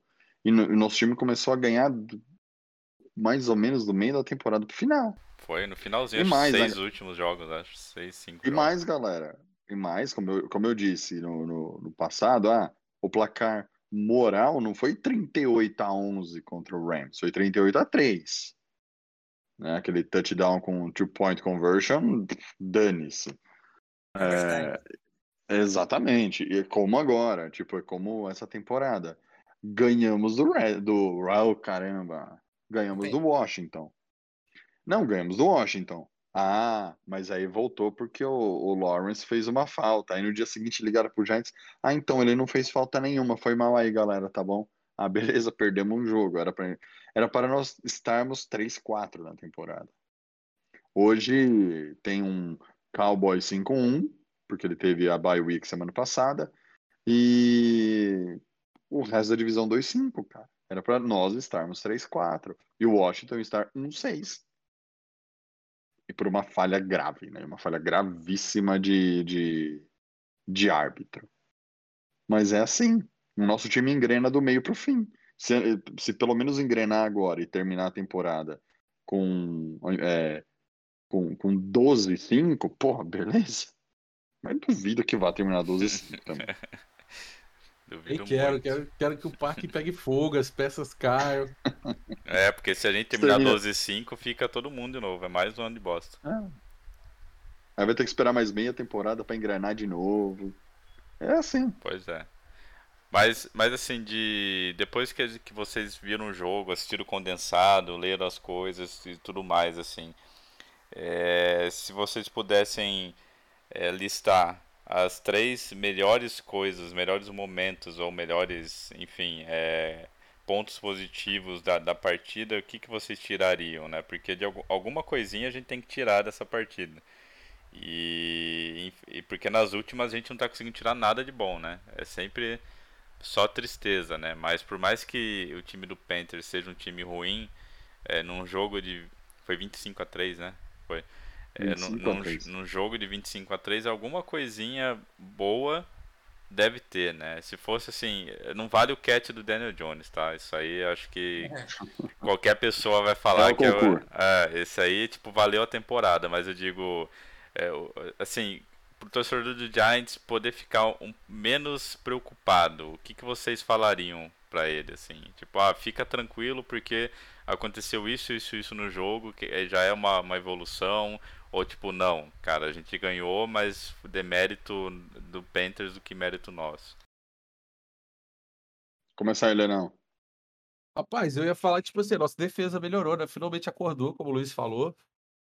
e no- o nosso time começou a ganhar do- mais ou menos do meio da temporada pro final. Foi no finalzinho, E acho, mais, seis né? últimos jogos, acho, seis, cinco E jogos. mais, galera, e mais, como eu, como eu disse no, no, no passado, ah, o placar moral não foi 38 a 11 contra o Rams, foi 38 a 3. Né? Aquele touchdown com two-point conversion, dane-se. É, exatamente, e é como agora, tipo, é como essa temporada. Ganhamos do do oh, caramba, ganhamos do Washington. Não, ganhamos do Washington. Ah, mas aí voltou porque o, o Lawrence fez uma falta. Aí no dia seguinte ligaram pro Giants. Ah, então ele não fez falta nenhuma. Foi mal aí, galera, tá bom? Ah, beleza, perdemos um jogo. Era para era para nós estarmos 3-4 na temporada. Hoje tem um Cowboy 5-1, porque ele teve a bye week semana passada. E o resto da divisão 2-5, cara. Era pra nós estarmos 3-4. E o Washington estar 1-6. E por uma falha grave, né? Uma falha gravíssima de, de, de árbitro. Mas é assim. O nosso time engrena do meio pro fim. Se, se pelo menos engrenar agora e terminar a temporada com, é, com, com 12-5, porra, beleza. Mas duvido que vá terminar 12-5 também. Duvido Eu quero, muito. quero, quero que o parque pegue fogo, as peças caiam. É, porque se a gente terminar Termina- 12-5, fica todo mundo de novo. É mais um ano de bosta. Aí vai ter que esperar mais meia temporada pra engrenar de novo. É assim. Pois é. Mas, mas assim, de depois que, que vocês viram o jogo, assistiram o condensado, leram as coisas e tudo mais, assim, é, se vocês pudessem é, listar as três melhores coisas, melhores momentos ou melhores, enfim, é, pontos positivos da, da partida, o que, que vocês tirariam, né? Porque de algu- alguma coisinha a gente tem que tirar dessa partida. E, e porque nas últimas a gente não tá conseguindo tirar nada de bom, né? É sempre só tristeza, né? Mas por mais que o time do Panthers seja um time ruim, é, num jogo de. Foi 25 a 3 né? Foi. É, num, 25 a num, 3. num jogo de 25 a 3 alguma coisinha boa deve ter, né? Se fosse assim, não vale o catch do Daniel Jones, tá? Isso aí acho que qualquer pessoa vai falar É que é, concurso. é, esse aí, tipo, valeu a temporada, mas eu digo, é, o- assim, pro torcedor do Giants poder ficar um, menos preocupado, o que, que vocês falariam pra ele, assim? Tipo, ah, fica tranquilo porque aconteceu isso, isso, isso no jogo, que é- já é uma, uma evolução, ou tipo, não, cara, a gente ganhou, mas demérito do Panthers do que mérito nosso. Começar ele, não. Rapaz, eu ia falar, tipo assim, nossa defesa melhorou, né? Finalmente acordou, como o Luiz falou.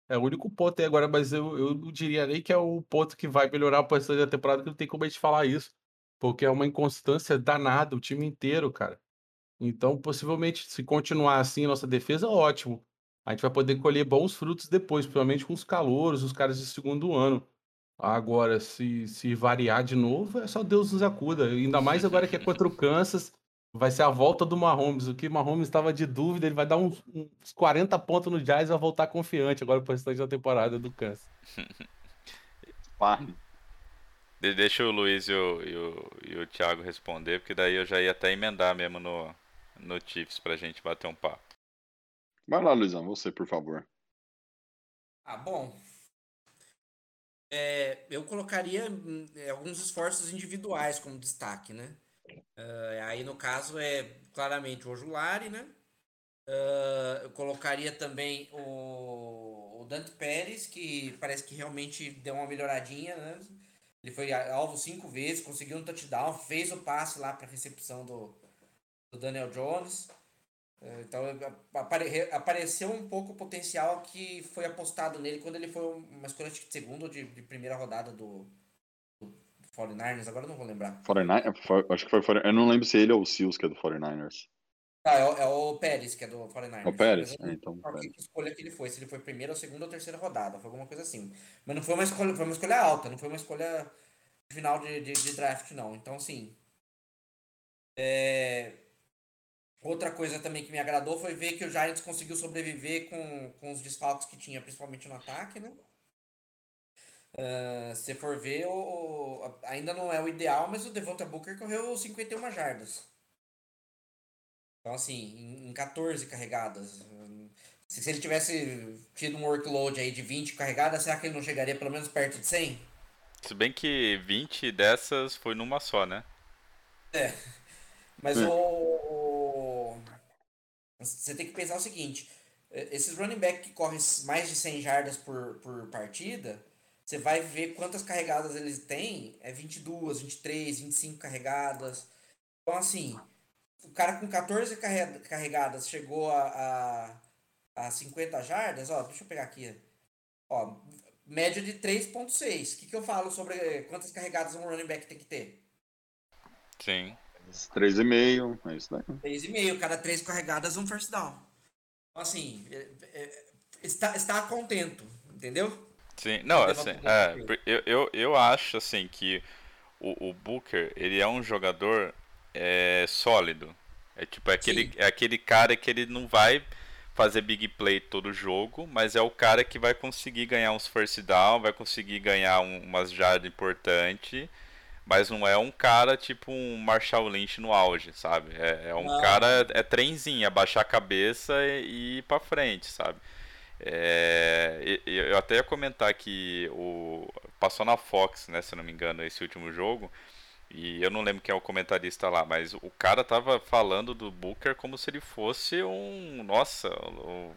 É o único ponto aí agora, mas eu, eu não diria nem que é o ponto que vai melhorar a restante da temporada, que não tem como a gente falar isso. Porque é uma inconstância danada, o time inteiro, cara. Então, possivelmente, se continuar assim, nossa defesa, ótimo. A gente vai poder colher bons frutos depois, principalmente com os calouros, os caras de segundo ano. Agora, se, se variar de novo, é só Deus nos acuda. Ainda mais agora que é contra o Kansas, vai ser a volta do Mahomes. O que o Mahomes estava de dúvida, ele vai dar uns, uns 40 pontos no Jazz e vai voltar confiante agora pro restante da temporada do Kansas. Deixa o Luiz e o, e, o, e o Thiago responder, porque daí eu já ia até emendar mesmo no, no Chiefs pra gente bater um papo. Vai lá, Luizão, você, por favor. Ah, bom. É, eu colocaria hum, é, alguns esforços individuais como destaque, né? Ah, aí, no caso, é claramente o Ojulari, né? Ah, eu colocaria também o, o Dante Pérez, que parece que realmente deu uma melhoradinha, né? Ele foi a- alvo cinco vezes, conseguiu um touchdown, fez o passe lá para recepção do, do Daniel Jones. Eh, Então apare- re- apareceu um pouco o potencial que foi apostado nele quando ele foi uma escolha de segunda ou de, de primeira rodada do, do 49ers, agora eu não vou lembrar. 49, foi- acho que foi. 49 Eu não lembro se ele ou o Seals que é do 49ers. Ah, é, o- é o Pérez, que é do 49ers. É o Pérez? É, então, Pérez. que escolha que ele foi, se ele foi primeira ou segunda ou terceira rodada, foi alguma coisa assim. Mas não foi uma escolha, foi uma escolha alta, não foi uma escolha final de, de, de draft, não. Então, assim. é, Outra coisa também que me agradou foi ver que o Giants conseguiu sobreviver com, com os desfalques que tinha, principalmente no ataque, né? Ah, se for ver, o, o- ainda não é o ideal, mas o Devonta Booker correu 51 jardas. Então, assim, em, em 14 carregadas. hum, Se, se ele tivesse tido um workload aí de 20 carregadas, será que ele não chegaria pelo menos perto de 100? Se bem que 20 dessas foi numa só, né? Mas É. o, o- Você tem que pensar o seguinte: eh, esses running back que correm mais de 100 jardas por, por partida, você vai ver quantas carregadas eles têm: é 22, 23, 25 carregadas. Então, assim, o cara com 14 carre- carregadas chegou a, a, a 50 jardas, ó, deixa eu pegar aqui. Ó, média de 3,6. O que, que eu falo sobre quantas carregadas um running back tem que ter? Sim. 3,5, é isso daí. 3,5. Cada três carregadas, um first down. Então, assim, é- é- está, está contento, entendeu? Sim, não, assim, é, eu, eu, eu acho, assim, que o, o Booker, ele é um jogador é, sólido. É tipo, é aquele, é aquele cara que ele não vai fazer big play todo jogo, mas é o cara que vai conseguir ganhar uns first down, vai conseguir ganhar um, umas jardas importantes, mas não é um cara tipo um Marshall Lynch no auge, sabe? É, é um Não. cara, é trenzinho, abaixar a cabeça e, e ir pra frente, sabe? É, eu até ia comentar que o passou na Fox, né, se não me engano, esse último jogo. E eu não lembro quem é o comentarista lá, mas o cara tava falando do Booker como se ele fosse um, nossa, um-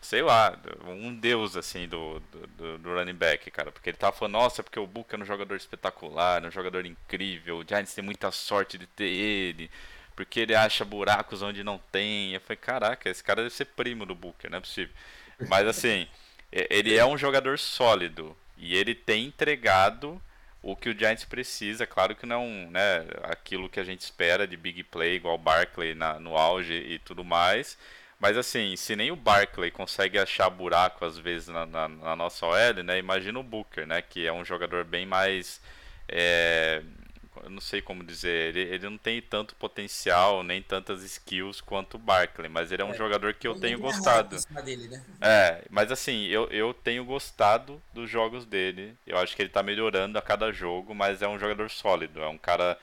sei lá, um deus assim do, do, do- running back, cara, porque ele tava falando, nossa, porque o Booker é um jogador espetacular, é um jogador incrível, o Giants tem muita sorte de ter ele, porque ele acha buracos onde não tem. Eu falei, caraca, esse cara deve ser primo do Booker, não é possível. Mas assim, ele é um jogador sólido e ele tem entregado o que o Giants precisa. Claro que não, né, aquilo que a gente espera de big play, igual Barkley na- no auge e tudo mais. Mas assim, se nem o Barkley consegue achar buraco às vezes na, na- na nossa OL, né? Imagina o Booker, né? Que é um jogador bem mais. é, eu não sei como dizer, ele, ele não tem tanto potencial, nem tantas skills quanto o Barkley, mas ele é um jogador que eu tenho gostado. dele, né? É, mas assim, eu, eu tenho gostado dos jogos dele. Eu acho que ele tá melhorando a cada jogo, mas é um jogador sólido. É um cara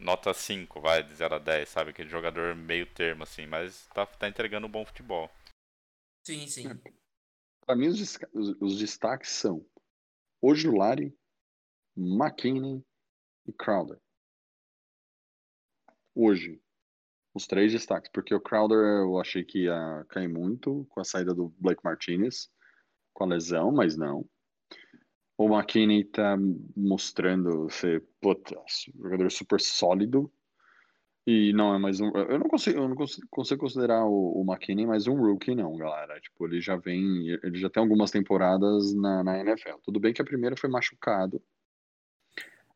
nota 5, vai, de 0 a 10, sabe? Aquele jogador meio termo, assim, mas tá, tá entregando um bom futebol. Sim, sim. Para mim, os, os- os destaques são Ojulari, McKinney e Crowder. Hoje, os três destaques, porque o Crowder eu achei que ia cair muito com a saída do Blake Martinez, com a lesão, mas não. O McKinney tá mostrando ser, puta, jogador super sólido. E não é mais um. Eu não consigo, eu não consigo, consigo considerar o, o McKinney mais um rookie, não, galera. Tipo, ele já vem. Ele já tem algumas temporadas na, na NFL. Tudo bem que a primeira foi machucado.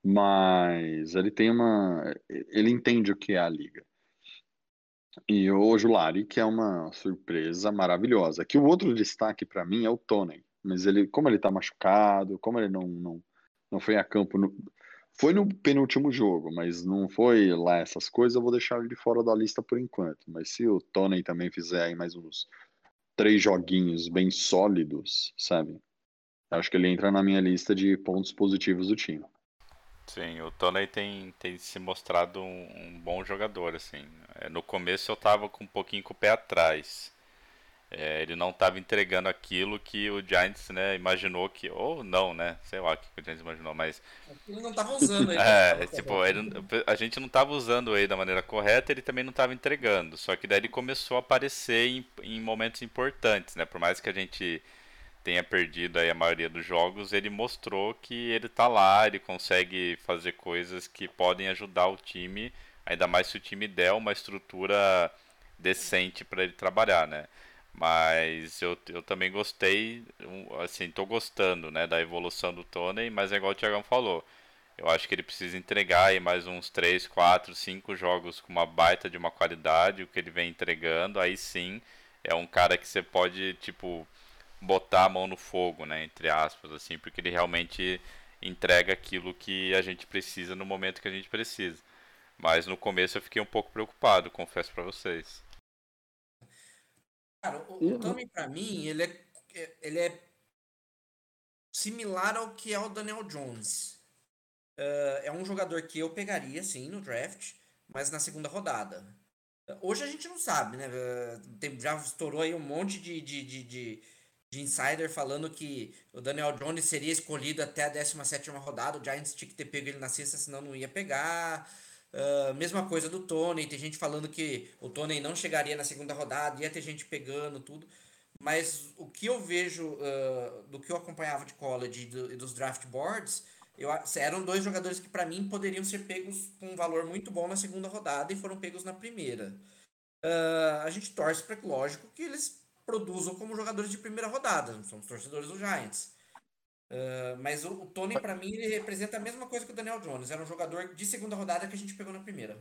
Mas ele tem uma. Ele entende o que é a liga. E o Julari, que é uma surpresa maravilhosa. Aqui o outro destaque para mim é o Tony. Mas ele, como ele tá machucado, como ele não, não, não foi a campo. No, foi no penúltimo jogo, mas não foi lá essas coisas, eu vou deixar ele de fora da lista por enquanto. Mas se o Tony também fizer aí mais uns três joguinhos bem sólidos, sabe? Acho que ele entra na minha lista de pontos positivos do time. Sim, o Tony tem, tem se mostrado um, um bom jogador, assim. É, No começo eu tava com um pouquinho com o pé atrás. É, ele não estava entregando aquilo que o Giants, né, imaginou que. Ou não, né? Sei lá o que o Giants imaginou, mas. Ele não tava usando ele. É, tipo, ele, a gente não estava usando ele da maneira correta, ele também não estava entregando. Só que daí ele começou a aparecer em, em momentos importantes, né? Por mais que a gente tenha perdido aí a maioria dos jogos, ele mostrou que ele tá lá, ele consegue fazer coisas que podem ajudar o time, ainda mais se o time der uma estrutura decente para ele trabalhar, né? Mas eu, eu também gostei, assim, tô gostando, né, da evolução do Tony, mas é igual o Thiagão falou. Eu acho que ele precisa entregar aí mais uns 3, 4, 5 jogos com uma baita de uma qualidade, o que ele vem entregando, aí sim é um cara que você pode, tipo, botar a mão no fogo, né, entre aspas, assim, porque ele realmente entrega aquilo que a gente precisa no momento que a gente precisa. Mas no começo eu fiquei um pouco preocupado, confesso pra vocês. Cara, o, o Tommy, pra mim, ele é, ele é similar ao que é o Daniel Jones. Uh, é um jogador que eu pegaria, sim, no draft, mas na segunda rodada. Hoje a gente não sabe, né? Tem- já estourou aí um monte de, de, de, de, de insider falando que o Daniel Jones seria escolhido até a 17 rodada. O Giants tinha que ter pego ele na sexta, senão não ia pegar. Uh, mesma coisa do Tony, tem gente falando que o Tony não chegaria na segunda rodada, ia ter gente pegando tudo. Mas o que eu vejo uh, do que eu acompanhava de college e, do- e dos draft boards, eu, eram dois jogadores que para mim poderiam ser pegos com um valor muito bom na segunda rodada e foram pegos na primeira. Uh, a gente torce para que, lógico, que eles produzam como jogadores de primeira rodada. Somos torcedores do Giants. Uh, mas o, o Tony, para mim, ele representa a mesma coisa que o Daniel Jones. Era um jogador de segunda rodada que a gente pegou na primeira.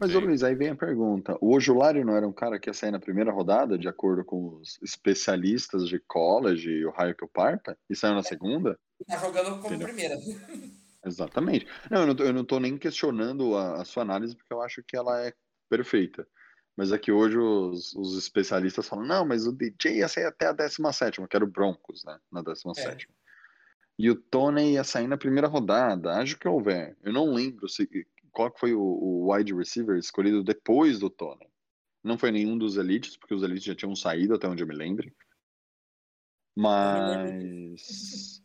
Mas, ô Luiz, aí vem a pergunta. O Ojulari não era um cara que ia sair na primeira rodada, de acordo com os especialistas de college e o raio que o parta? E saiu na segunda? Tá jogando como Entendeu? primeira. Exatamente. Não, eu não tô, eu não tô nem questionando a, a sua análise, porque eu acho que ela é perfeita. Mas é que hoje os, os especialistas falam, não, mas o DJ ia sair até a 17, que era o Broncos, né? Na 17. E o Tony ia sair na primeira rodada. Acho que houver. Eu não lembro se, qual foi o, o wide receiver escolhido depois do Tony. Não foi nenhum dos elites, porque os elites já tinham saído, até onde eu me lembre. Mas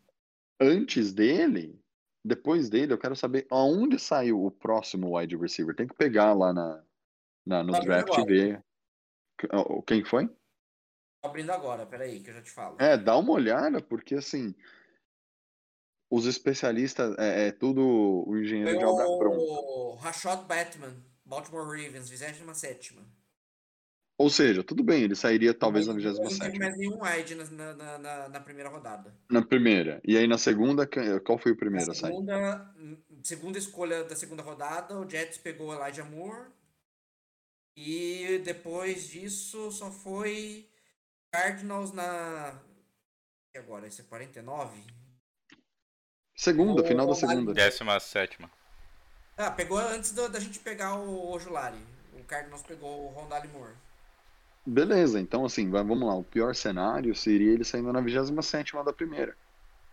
antes dele, depois dele, eu quero saber aonde saiu o próximo wide receiver. Tem que pegar lá na, na no Tá draft ver. Quem foi? Tô abrindo agora, peraí, que eu já te falo. É, dá uma olhada, porque assim. Os especialistas, é, é tudo o engenheiro Foi de obra pronta. o Rashad Batman, Baltimore Ravens, 27 Ou seja, tudo bem, ele sairia talvez na Não teve 27. mais nenhum wide na, na, na, na primeira rodada. Na primeira. E aí na segunda, qual foi o primeiro a sair? segunda, segunda escolha da segunda rodada, o Jets pegou Elijah Moore. E depois disso só foi Cardinals na. E agora? Esse é 49? Segunda, O final da segunda. Décima sétima. Ah, pegou antes da, da gente pegar o Ojulari. O Cardinals pegou o Rondale Moore. Beleza, então assim, vamos lá. O pior cenário seria ele saindo na 27 da primeira.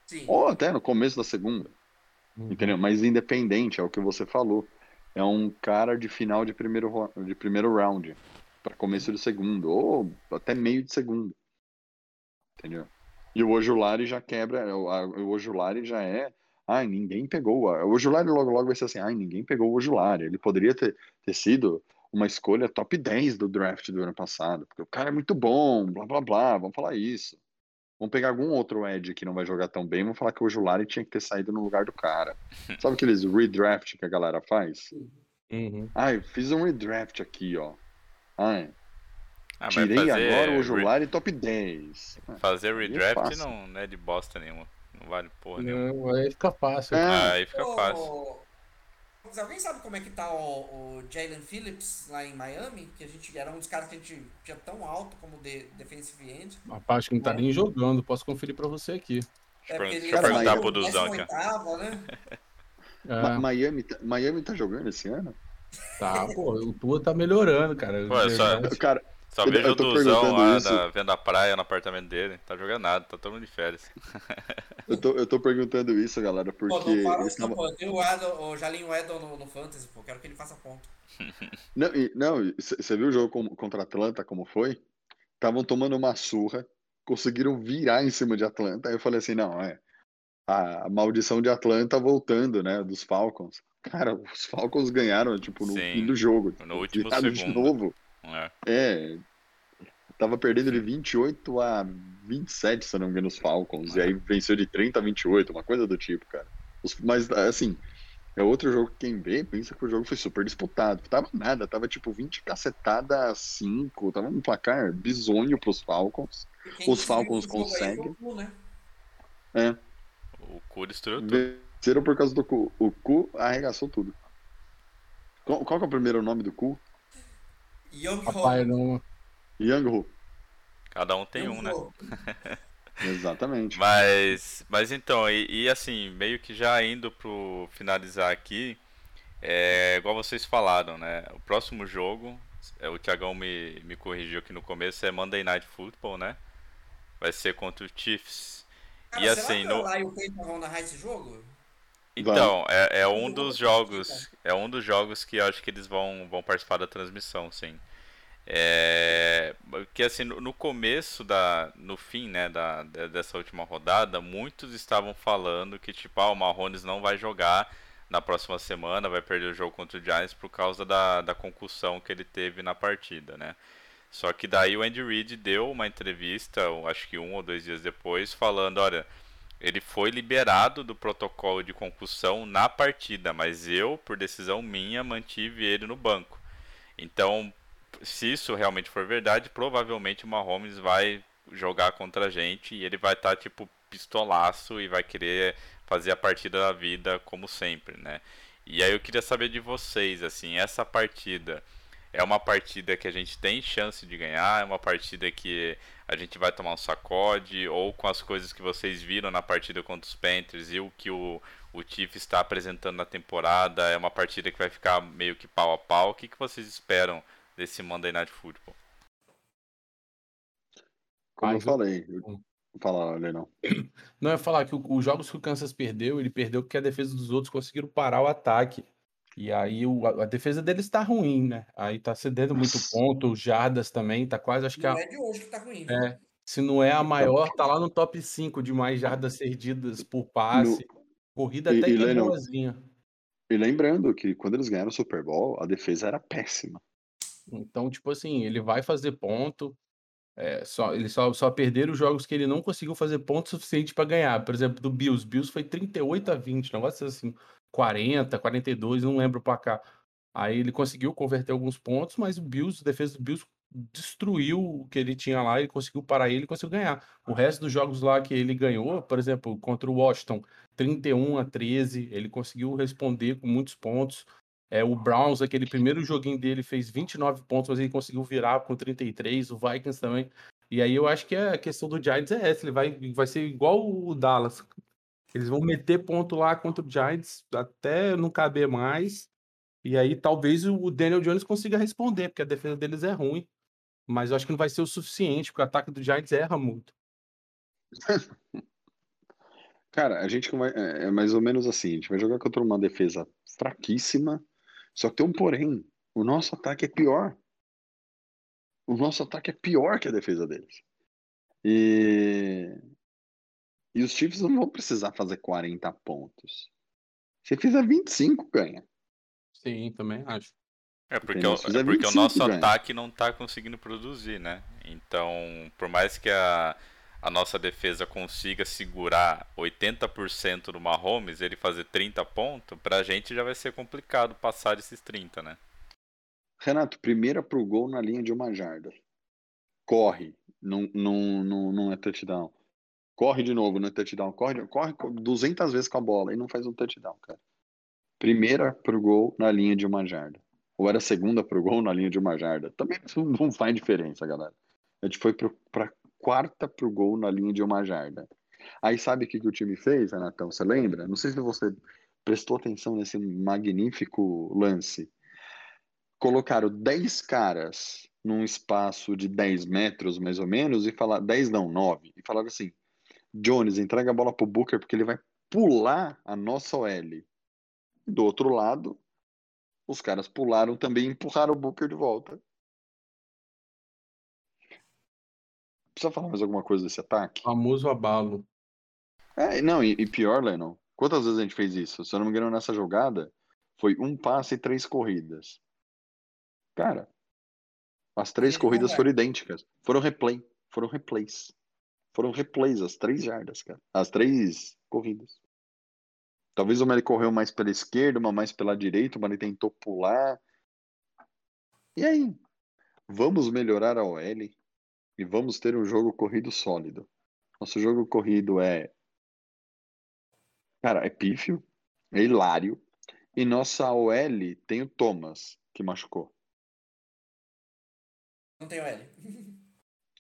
Sim. Ou até no começo da segunda. Uhum. Entendeu? Mas independente, é o que você falou. É um cara de final de primeiro, ro- de primeiro round. Para começo de segundo. Ou até meio de segundo. Entendeu? E o Ojulari já quebra. O, a- o Ojulari já é. Ai, ninguém pegou. O Ojulari logo logo vai ser assim. Ai, ninguém pegou o Ojulari. Ele poderia ter, ter sido uma escolha top 10 do draft do ano passado. Porque o cara é muito bom, blá blá blá. Vamos falar isso. Vamos pegar algum outro Ed que não vai jogar tão bem, vamos falar que o Ojulari tinha que ter saído no lugar do cara. Sabe aqueles redraft que a galera faz? Uhum. Ai, fiz um redraft aqui, ó. Ah, mas tirei agora o re- Ojulari top 10. Fazer é redraft fácil. não, não é de bosta nenhuma. Não vale porra nenhuma. Não, aí fica fácil. É. Ah, aí fica fácil. Alguém sabe como é que tá o, o Jalen Phillips lá em Miami? Que a gente era um dos caras que a gente tinha tão alto como de, defensive end. Rapaz, que não tá nem jogando. Posso conferir pra você aqui. É, porque ele deixa eu Cara, perguntar pro Duzão né? É, Miami, tá- Miami tá jogando esse ano? tá, pô, o Tua tá melhorando, cara. Pô, é só-. Cara, Só Eu- vejo eu o tô Duzão perguntando lá isso. vendo a praia no apartamento dele. Tá jogando nada, tá todo mundo de férias. eu tô, eu tô perguntando isso, galera, Pô, porque não fala eles isso, não, pô. Tem o, o Jalinho Edon no, no Fantasy, pô. Quero que ele faça ponto. Não, e- não, você viu o jogo contra a Atlanta como foi? Estavam tomando uma surra, conseguiram virar em cima de Atlanta. Aí eu falei assim, não, é a maldição de Atlanta voltando, né, dos Falcons. Cara, os Falcons ganharam, tipo, no Sim, fim do jogo. no último Viraram de segundo. novo. É. Tava perdendo de 28 a 27, se eu não me engano, os Falcons. E aí venceu de 30 a 28, uma coisa do tipo, cara. Os- mas, assim, é outro jogo que quem vê pensa que o jogo foi super disputado. Tava nada, tava tipo 20 cacetada a 5, tava um placar bizonho pros Falcons. Os Falcons conseguem. o Cu, né? É, O cu destruiu tudo. venceram por causa do cu. O cu arregaçou tudo. Qual, qual que é o primeiro nome do cu? Young Papai Ho. não. Young Hu. Cada um tem Young um, né? Ho. Exatamente. Mas, mas então, e, e assim, meio que já indo pro finalizar aqui, é igual vocês falaram, né? O próximo jogo, é, o Thiagão me, me corrigiu aqui no começo, é Monday Night Football, né? Vai ser contra o Chiefs. Cara, E será assim, que no- lá e o Peyton vão narrar esse jogo? Então, é, é um dos jogos, é um dos jogos que eu acho que eles vão, vão participar da transmissão, sim. É, que assim, no, no começo da, no fim, né, da, de- dessa última rodada, muitos estavam falando que tipo, ah, o Mahomes não vai jogar na próxima semana, vai perder o jogo contra o Giants por causa da, da concussão que ele teve na partida, né? Só que daí o Andy Reid deu uma entrevista, acho que um ou dois dias depois, falando, olha, ele foi liberado do protocolo de concussão na partida, mas eu, por decisão minha, mantive ele no banco. Então, se isso realmente for verdade, provavelmente o Mahomes vai jogar contra a gente e ele vai estar tipo pistolaço e vai querer fazer a partida da vida como sempre, né? E aí eu queria saber de vocês, assim, essa partida é uma partida que a gente tem chance de ganhar, é uma partida que a gente vai tomar um sacode, ou com as coisas que vocês viram na partida contra os Panthers e o que o, o Chiefs está apresentando na temporada, é uma partida que vai ficar meio que pau a pau. O que, que vocês esperam desse Monday Night Football? Como eu falei. eu- Fala. Não, ia falar que o- os jogos que o Kansas perdeu, ele perdeu porque a defesa dos outros conseguiram parar o ataque. E aí o- a, a defesa deles tá ruim, né? Aí tá cedendo muito Nossa. ponto, jardas também, tá quase, acho que a, é de hoje que tá ruim. é, se não é a maior, tá lá no top 5 de mais jardas cedidas por passe. Corrida E- até e que é Lennon. E lembrando que quando eles ganharam o Super Bowl, a defesa era péssima. Então, tipo assim, ele vai fazer ponto. É, só, ele só, só perderam os jogos que ele não conseguiu fazer ponto suficiente para ganhar. Por exemplo, do Bills. Bills foi 38 a 20, negócio assim, 40, 42, não lembro o placar. Aí ele conseguiu converter alguns pontos, mas o Bills, a defesa do Bills destruiu o que ele tinha lá, ele conseguiu parar ele conseguiu ganhar. O resto dos jogos lá que ele ganhou, por exemplo, contra o Washington, 31 a 13, ele conseguiu responder com muitos pontos. É, o Browns, aquele primeiro joguinho dele, fez 29 pontos, mas ele conseguiu virar com 33, o Vikings também. E aí eu acho que a questão do Giants é essa, ele vai, vai ser igual o Dallas. Eles vão meter ponto lá contra o Giants até não caber mais. E aí talvez o Daniel Jones consiga responder, porque a defesa deles é ruim. Mas eu acho que não vai ser o suficiente, porque o ataque do Giants erra muito. Cara, a gente vai, é é mais ou menos assim, a gente vai jogar contra uma defesa fraquíssima, só que tem um porém, o nosso ataque é pior. O nosso ataque é pior que a defesa deles. E, e os Chiefs não vão precisar fazer 40 pontos. Se fizer 25, ganha. Sim, também acho. É porque, o, é porque o 25 nosso ganha. ataque não tá conseguindo produzir, né? Então, por mais que a, a nossa defesa consiga segurar 80% do Mahomes, ele fazer 30 pontos, pra gente já vai ser complicado passar desses 30, né? Renato, primeira pro gol na linha de uma jarda. Corre, não, não, não, não é touchdown. Corre de novo, não é touchdown. Corre, corre 200 vezes com a bola e não faz um touchdown, cara. Primeira pro gol na linha de uma jarda. Ou era segunda pro gol na linha de uma jarda. Também isso não faz diferença, galera. A gente foi pro, pra quarta pro gol na linha de uma jarda. Aí sabe o que, que o time fez, Renatão? Você lembra? Não sei se você prestou atenção nesse magnífico lance colocaram 10 caras num espaço de 10 metros, mais ou menos, e falaram, 10 não, 9, e falaram assim, Jones, entrega a bola pro Booker, porque ele vai pular a nossa OL. Do outro lado, os caras pularam também e empurraram o Booker de volta. Precisa falar mais alguma coisa desse ataque? Famoso abalo. É, não, e, e pior, Lennon, quantas vezes a gente fez isso? Se eu não me engano, nessa jogada, foi um passe e três corridas. Cara, as três corridas é. foram idênticas. Foram replay. Foram replays. Foram replays, as três jardas, cara. As três corridas. Talvez uma ele correu mais pela esquerda, uma mais pela direita, uma ele tentou pular. E aí? Vamos melhorar a OL e vamos ter um jogo corrido sólido. Nosso jogo corrido é. Cara, é pífio, é hilário. E nossa OL tem o Thomas, que machucou. Não tem L.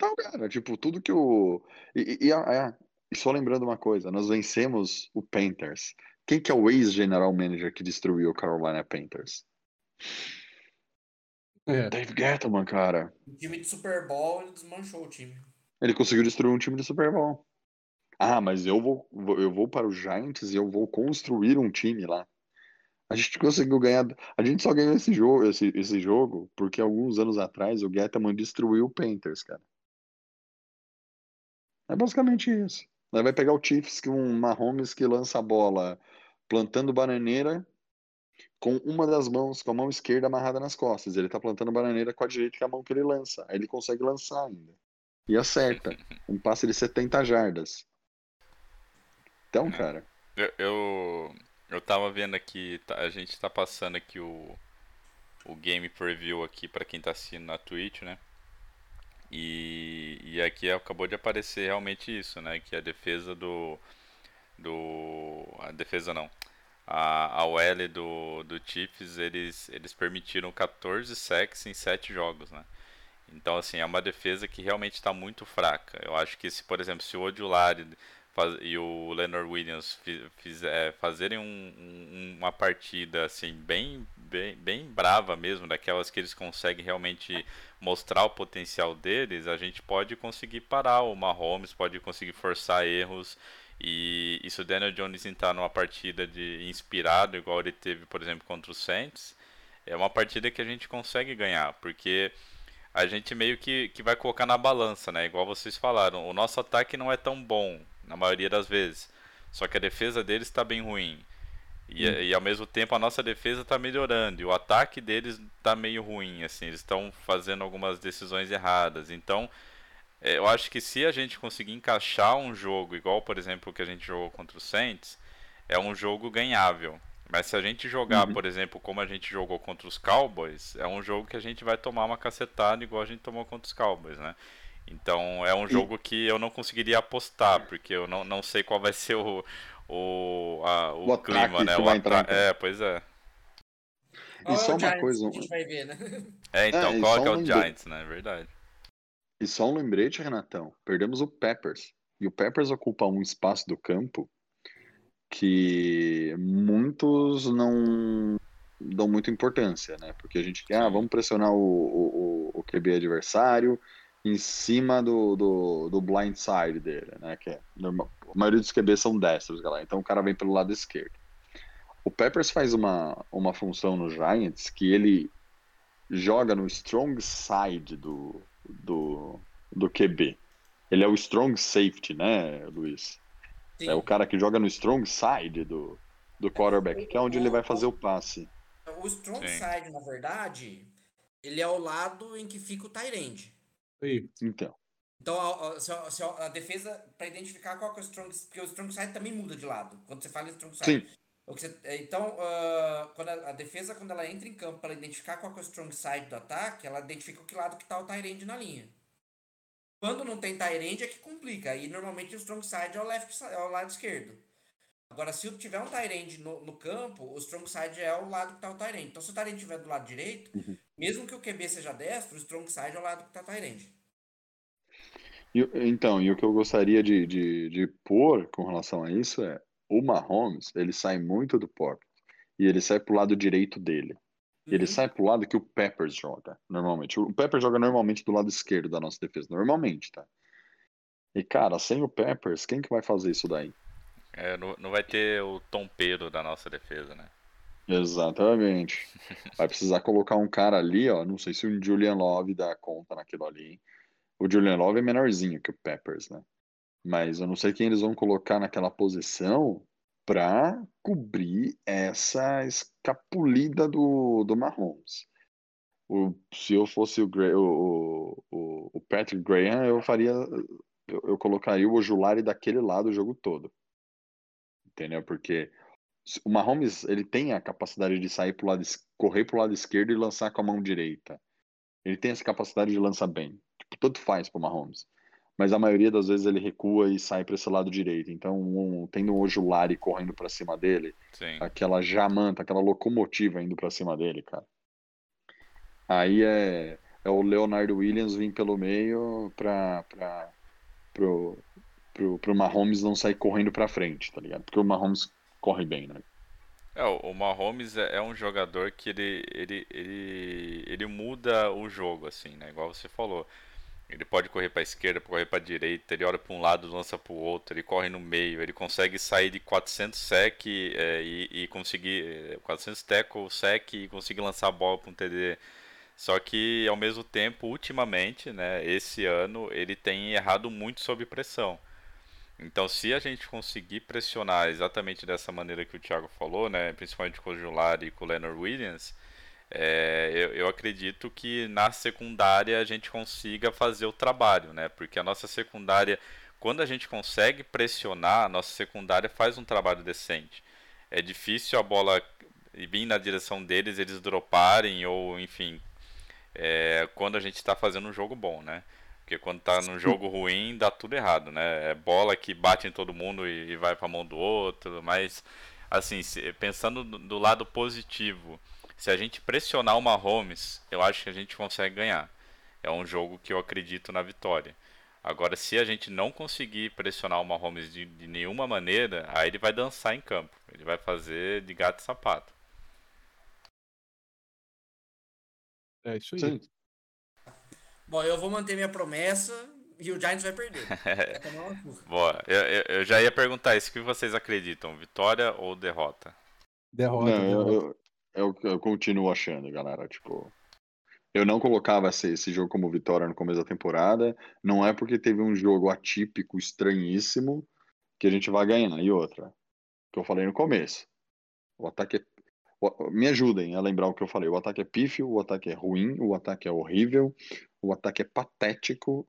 Então, cara, tipo, tudo que o. E, e- e a- a- e só lembrando uma coisa, nós vencemos o Panthers. Quem que é o ex-general manager que destruiu o Carolina Panthers? É, Dave Gettleman, cara. O time de Super Bowl, ele desmanchou o time. Ele conseguiu destruir um time de Super Bowl. Ah, mas eu vou, eu vou para os Giants e eu vou construir um time lá. A gente conseguiu ganhar. A gente só ganhou esse jogo, esse, esse jogo porque alguns anos atrás o Gettleman destruiu o Panthers, cara. É basicamente isso. Aí vai pegar o Chiefs, que um Mahomes que lança a bola plantando bananeira com uma das mãos, com a mão esquerda amarrada nas costas. Ele tá plantando bananeira com a direita, que é a mão que ele lança. Aí ele consegue lançar ainda. E acerta. Um passe de 70 jardas. Então, cara. Eu, eu, eu tava vendo aqui, tá- a gente tá passando aqui o, o game preview aqui pra quem tá assistindo na Twitch, né? E, e aqui acabou de aparecer realmente isso, né? Que a defesa do. do a defesa não. a, a OL do, do Chiefs, eles, eles permitiram 14 sacks em 7 jogos, né? Então, assim, é uma defesa que realmente está muito fraca. Eu acho que se, por exemplo, se o Odulari faz, e o Leonard Williams fiz, é, fazerem um, um, uma partida, assim, bem, bem, bem brava mesmo, daquelas que eles conseguem realmente mostrar o potencial deles, a gente pode conseguir parar o Mahomes, pode conseguir forçar erros e, e se o Daniel Jones entrar numa partida de inspirado, igual ele teve, por exemplo, contra o Saints, é uma partida que a gente consegue ganhar, porque a gente meio que, que vai colocar na balança, né? Igual vocês falaram, o nosso ataque não é tão bom, na maioria das vezes. Só que a defesa deles está bem ruim. E, hum. e, ao mesmo tempo a nossa defesa está melhorando. E o ataque deles está meio ruim, assim. Eles estão fazendo algumas decisões erradas. Então, é, eu acho que se a gente conseguir encaixar um jogo, igual por exemplo o que a gente jogou contra o Saints, é um jogo ganhável. Mas se a gente jogar, uhum. por exemplo, como a gente jogou contra os Cowboys, é um jogo que a gente vai tomar uma cacetada igual a gente tomou contra os Cowboys, né? Então é um jogo que eu não conseguiria apostar, porque eu não, não sei qual vai ser o, o, a, o, o clima, né? O vai entrar, É, pois é. E só uma coisa. A gente vai ver, né? É, então, é, qual é, é o Giants, né? É verdade. E só um lembrete, Renatão. Perdemos o Peppers. E o Peppers ocupa um espaço do campo que muitos não dão muita importância, né? Porque a gente quer, ah, vamos pressionar o, o, o QB adversário em cima do, do, do blind side dele, né? Que é, normal, a maioria dos QBs são destros, galera. Então o cara vem pelo lado esquerdo. O Peppers faz uma, uma função no Giants que ele joga no strong side do, do, do QB. Ele é o strong safety, né, Luiz? Sim. É o cara que joga no strong side do, do quarterback, que é onde ele vai fazer o passe. O strong Sim. side, na verdade, ele é o lado em que fica o Tyrande. Então. Então, a, a, a, a defesa, para identificar qual que é o strong porque o strong side também muda de lado, quando você fala em strong side. Sim. Você, então, uh, quando a, defesa, quando ela entra em campo para identificar qual que é o strong side do ataque, ela identifica o que lado que está o Tyrande na linha. Quando não tem Tyrande é que complica. Aí normalmente o strong side é o, left, é o lado esquerdo. Agora, se tiver um Tyrande no, no campo, o strong side é o lado que está o Tyrande. Então, se o Tyrande estiver do lado direito, uhum. mesmo que o QB seja destro, o strong side é o lado que está o Tyrande. então, e o que eu gostaria de, de, de pôr com relação a isso é o Mahomes, ele sai muito do pocket e ele sai pro lado direito dele. Uhum. Ele sai pro lado que o Peppers joga, normalmente. O Peppers joga normalmente do lado esquerdo da nossa defesa, normalmente, tá? E, cara, sem o Peppers, quem que vai fazer isso daí? É, não, não vai ter o tompeiro da nossa defesa, né? Exatamente. Vai precisar colocar um cara ali, ó. Não sei se o Julian Love dá conta naquilo ali. O Julian Love é menorzinho que o Peppers, né? Mas eu não sei quem eles vão colocar naquela posição para cobrir essa escapulida do, do Mahomes. O, se eu fosse o, o, o, o Patrick Graham, eu faria. Eu, eu colocaria o Ojulari daquele lado o jogo todo. Entendeu? Porque o Mahomes ele tem a capacidade de sair pro lado, correr para o lado esquerdo e lançar com a mão direita. Ele tem essa capacidade de lançar bem. Tipo, tanto faz pro Mahomes mas a maioria das vezes ele recua e sai para esse lado direito. Então, um, tendo um Ojulari correndo para cima dele, Sim. aquela jamanta, aquela locomotiva indo para cima dele, cara. Aí é, é o Leonardo Williams vir pelo meio para pro, pro, pro Mahomes não sair correndo para frente, tá ligado? Porque o Mahomes corre bem, né? É, o Mahomes é, é um jogador que ele, ele, ele, ele muda o jogo, assim, né? Igual você falou. Ele pode correr para esquerda, correr para direita, ele olha para um lado, lança para o outro, ele corre no meio, ele consegue sair de 400 sec é, e, e, conseguir 400 tackle sec e conseguir lançar a bola para um TD. Só que ao mesmo tempo, ultimamente, né, esse ano ele tem errado muito sob pressão. Então, se a gente conseguir pressionar exatamente dessa maneira que o Thiago falou, né, principalmente com o Julari e com o Leonard Williams, é, eu, eu, acredito que na secundária a gente consiga fazer o trabalho, né? Porque a nossa secundária, quando a gente consegue pressionar, a nossa secundária faz um trabalho decente. É difícil a bola vir na direção deles, eles droparem, ou enfim, é, quando a gente está fazendo um jogo bom, né? Porque quando está num jogo ruim, dá tudo errado, né? É bola que bate em todo mundo e, e vai para a mão do outro, mas assim, se- pensando do do lado positivo, se a gente pressionar o Mahomes, eu acho que a gente consegue ganhar. É um jogo que eu acredito na vitória. Agora, se a gente não conseguir pressionar o Mahomes de, de nenhuma maneira, aí ele vai dançar em campo. Ele vai fazer de gato e sapato. É isso aí. Sim. Bom, eu vou manter minha promessa e o Giants vai perder. Vai. Boa, eu, eu- eu já ia perguntar isso. O que vocês acreditam? Vitória ou derrota? Derrota. Não, eu, eu, eu continuo achando, galera. Tipo, eu não colocava esse, esse jogo como vitória no começo da temporada. Não é porque teve um jogo atípico, estranhíssimo, que a gente vai ganhar. E outra, que eu falei no começo. O ataque é. Me ajudem a lembrar o que eu falei. O ataque é pífio, o ataque é ruim, o ataque é horrível, o ataque é patético.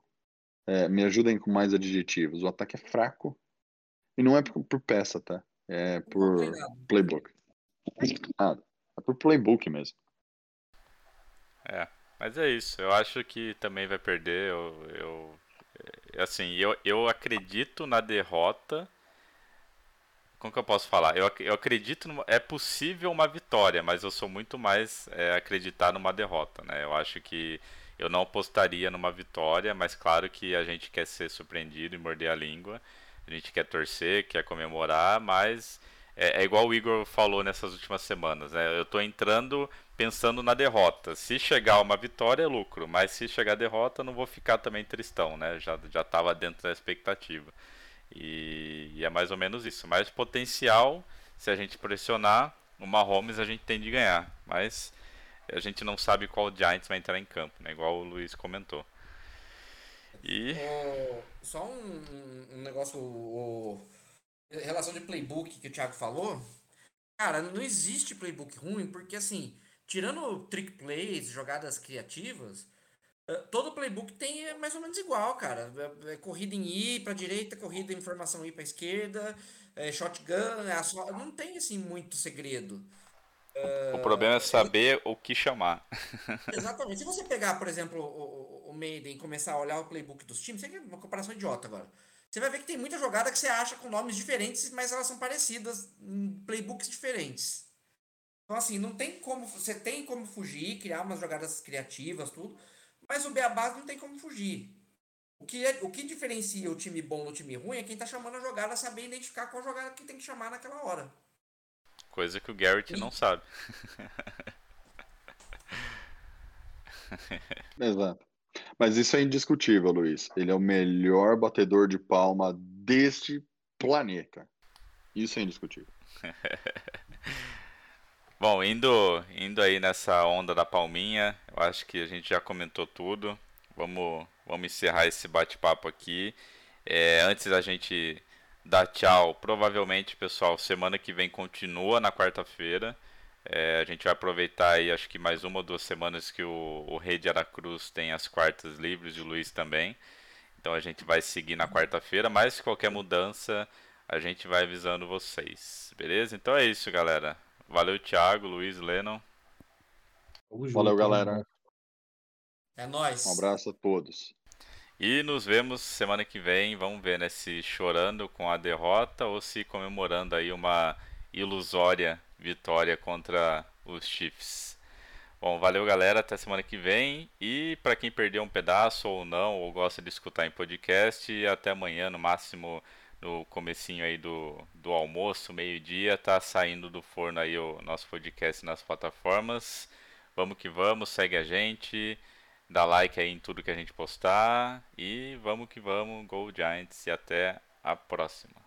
É, me ajudem com mais adjetivos. O ataque é fraco. E não é por, por peça, tá? É por playbook. Nada. É por playbook mesmo. É, mas é isso. Eu acho que também vai perder. Eu, eu é, assim, eu, eu acredito na derrota. Como que eu posso falar? Eu, eu acredito numa, é possível uma vitória, mas eu sou muito mais é, acreditar numa derrota, né? Eu acho que eu não apostaria numa vitória, mas claro que a gente quer ser surpreendido e morder a língua. A gente quer torcer, quer comemorar, mas é, é igual o Igor falou nessas últimas semanas, né? Eu tô entrando pensando na derrota. Se chegar uma vitória é lucro, mas se chegar derrota, não vou ficar também tristão, né? Já já estava dentro da expectativa. E, e é mais ou menos isso. Mas potencial, se a gente pressionar, o Mahomes a gente tem de ganhar, mas a gente não sabe qual Giants vai entrar em campo, né? Igual o Luiz comentou. E Ô, só um, um- negócio, o, o- em relação de playbook que o Thiago falou. Cara, não existe playbook ruim, porque assim, tirando trick plays, jogadas criativas, todo playbook tem é mais ou menos igual, cara. É- é corrida em I pra direita, corrida em formação I pra esquerda, é shotgun, é só, não tem assim muito segredo. o problema é saber o que chamar. Exatamente. Se você pegar, por exemplo, o, o, o Maiden e começar a olhar o playbook dos times, é uma comparação idiota agora. Você vai ver que tem muita jogada que você acha com nomes diferentes, mas elas são parecidas em playbooks diferentes. Então, assim, não tem como. Você tem como fugir, criar umas jogadas criativas, tudo, mas o Beabá não tem como fugir. O que, é, o que diferencia o time bom do time ruim é quem tá chamando a jogada saber identificar qual jogada que tem que chamar naquela hora. Coisa que o Garrett não sabe. Exato. Mas isso é indiscutível, Luiz. Ele é o melhor batedor de palma deste planeta. Isso é indiscutível. Bom, indo, indo aí nessa onda da palminha, eu acho que a gente já comentou tudo. Vamos, vamos encerrar esse bate-papo aqui. É, antes da gente dar tchau, provavelmente, pessoal, semana que vem continua na quarta-feira. É, a gente vai aproveitar aí, acho que mais uma ou duas semanas que o, o Rei de Aracruz tem as quartas livres e o Luiz também. Então a gente vai seguir na quarta-feira, mas qualquer mudança a gente vai avisando vocês. Beleza? Então é isso, galera. Valeu, Thiago, Luiz, Lennon. Valeu, galera. É nóis. Um abraço a todos. E nos vemos semana que vem. Vamos ver, né? Se chorando com a derrota ou se comemorando aí uma ilusória vitória contra os Chiefs. Bom, valeu galera, até semana que vem. E para quem perdeu um pedaço ou não, ou gosta de escutar em podcast, até amanhã, no máximo no comecinho aí do, do almoço, meio-dia, tá saindo do forno aí o nosso podcast nas plataformas. Vamos que vamos, segue a gente, dá like aí em tudo que a gente postar e vamos que vamos, Go Giants e até a próxima.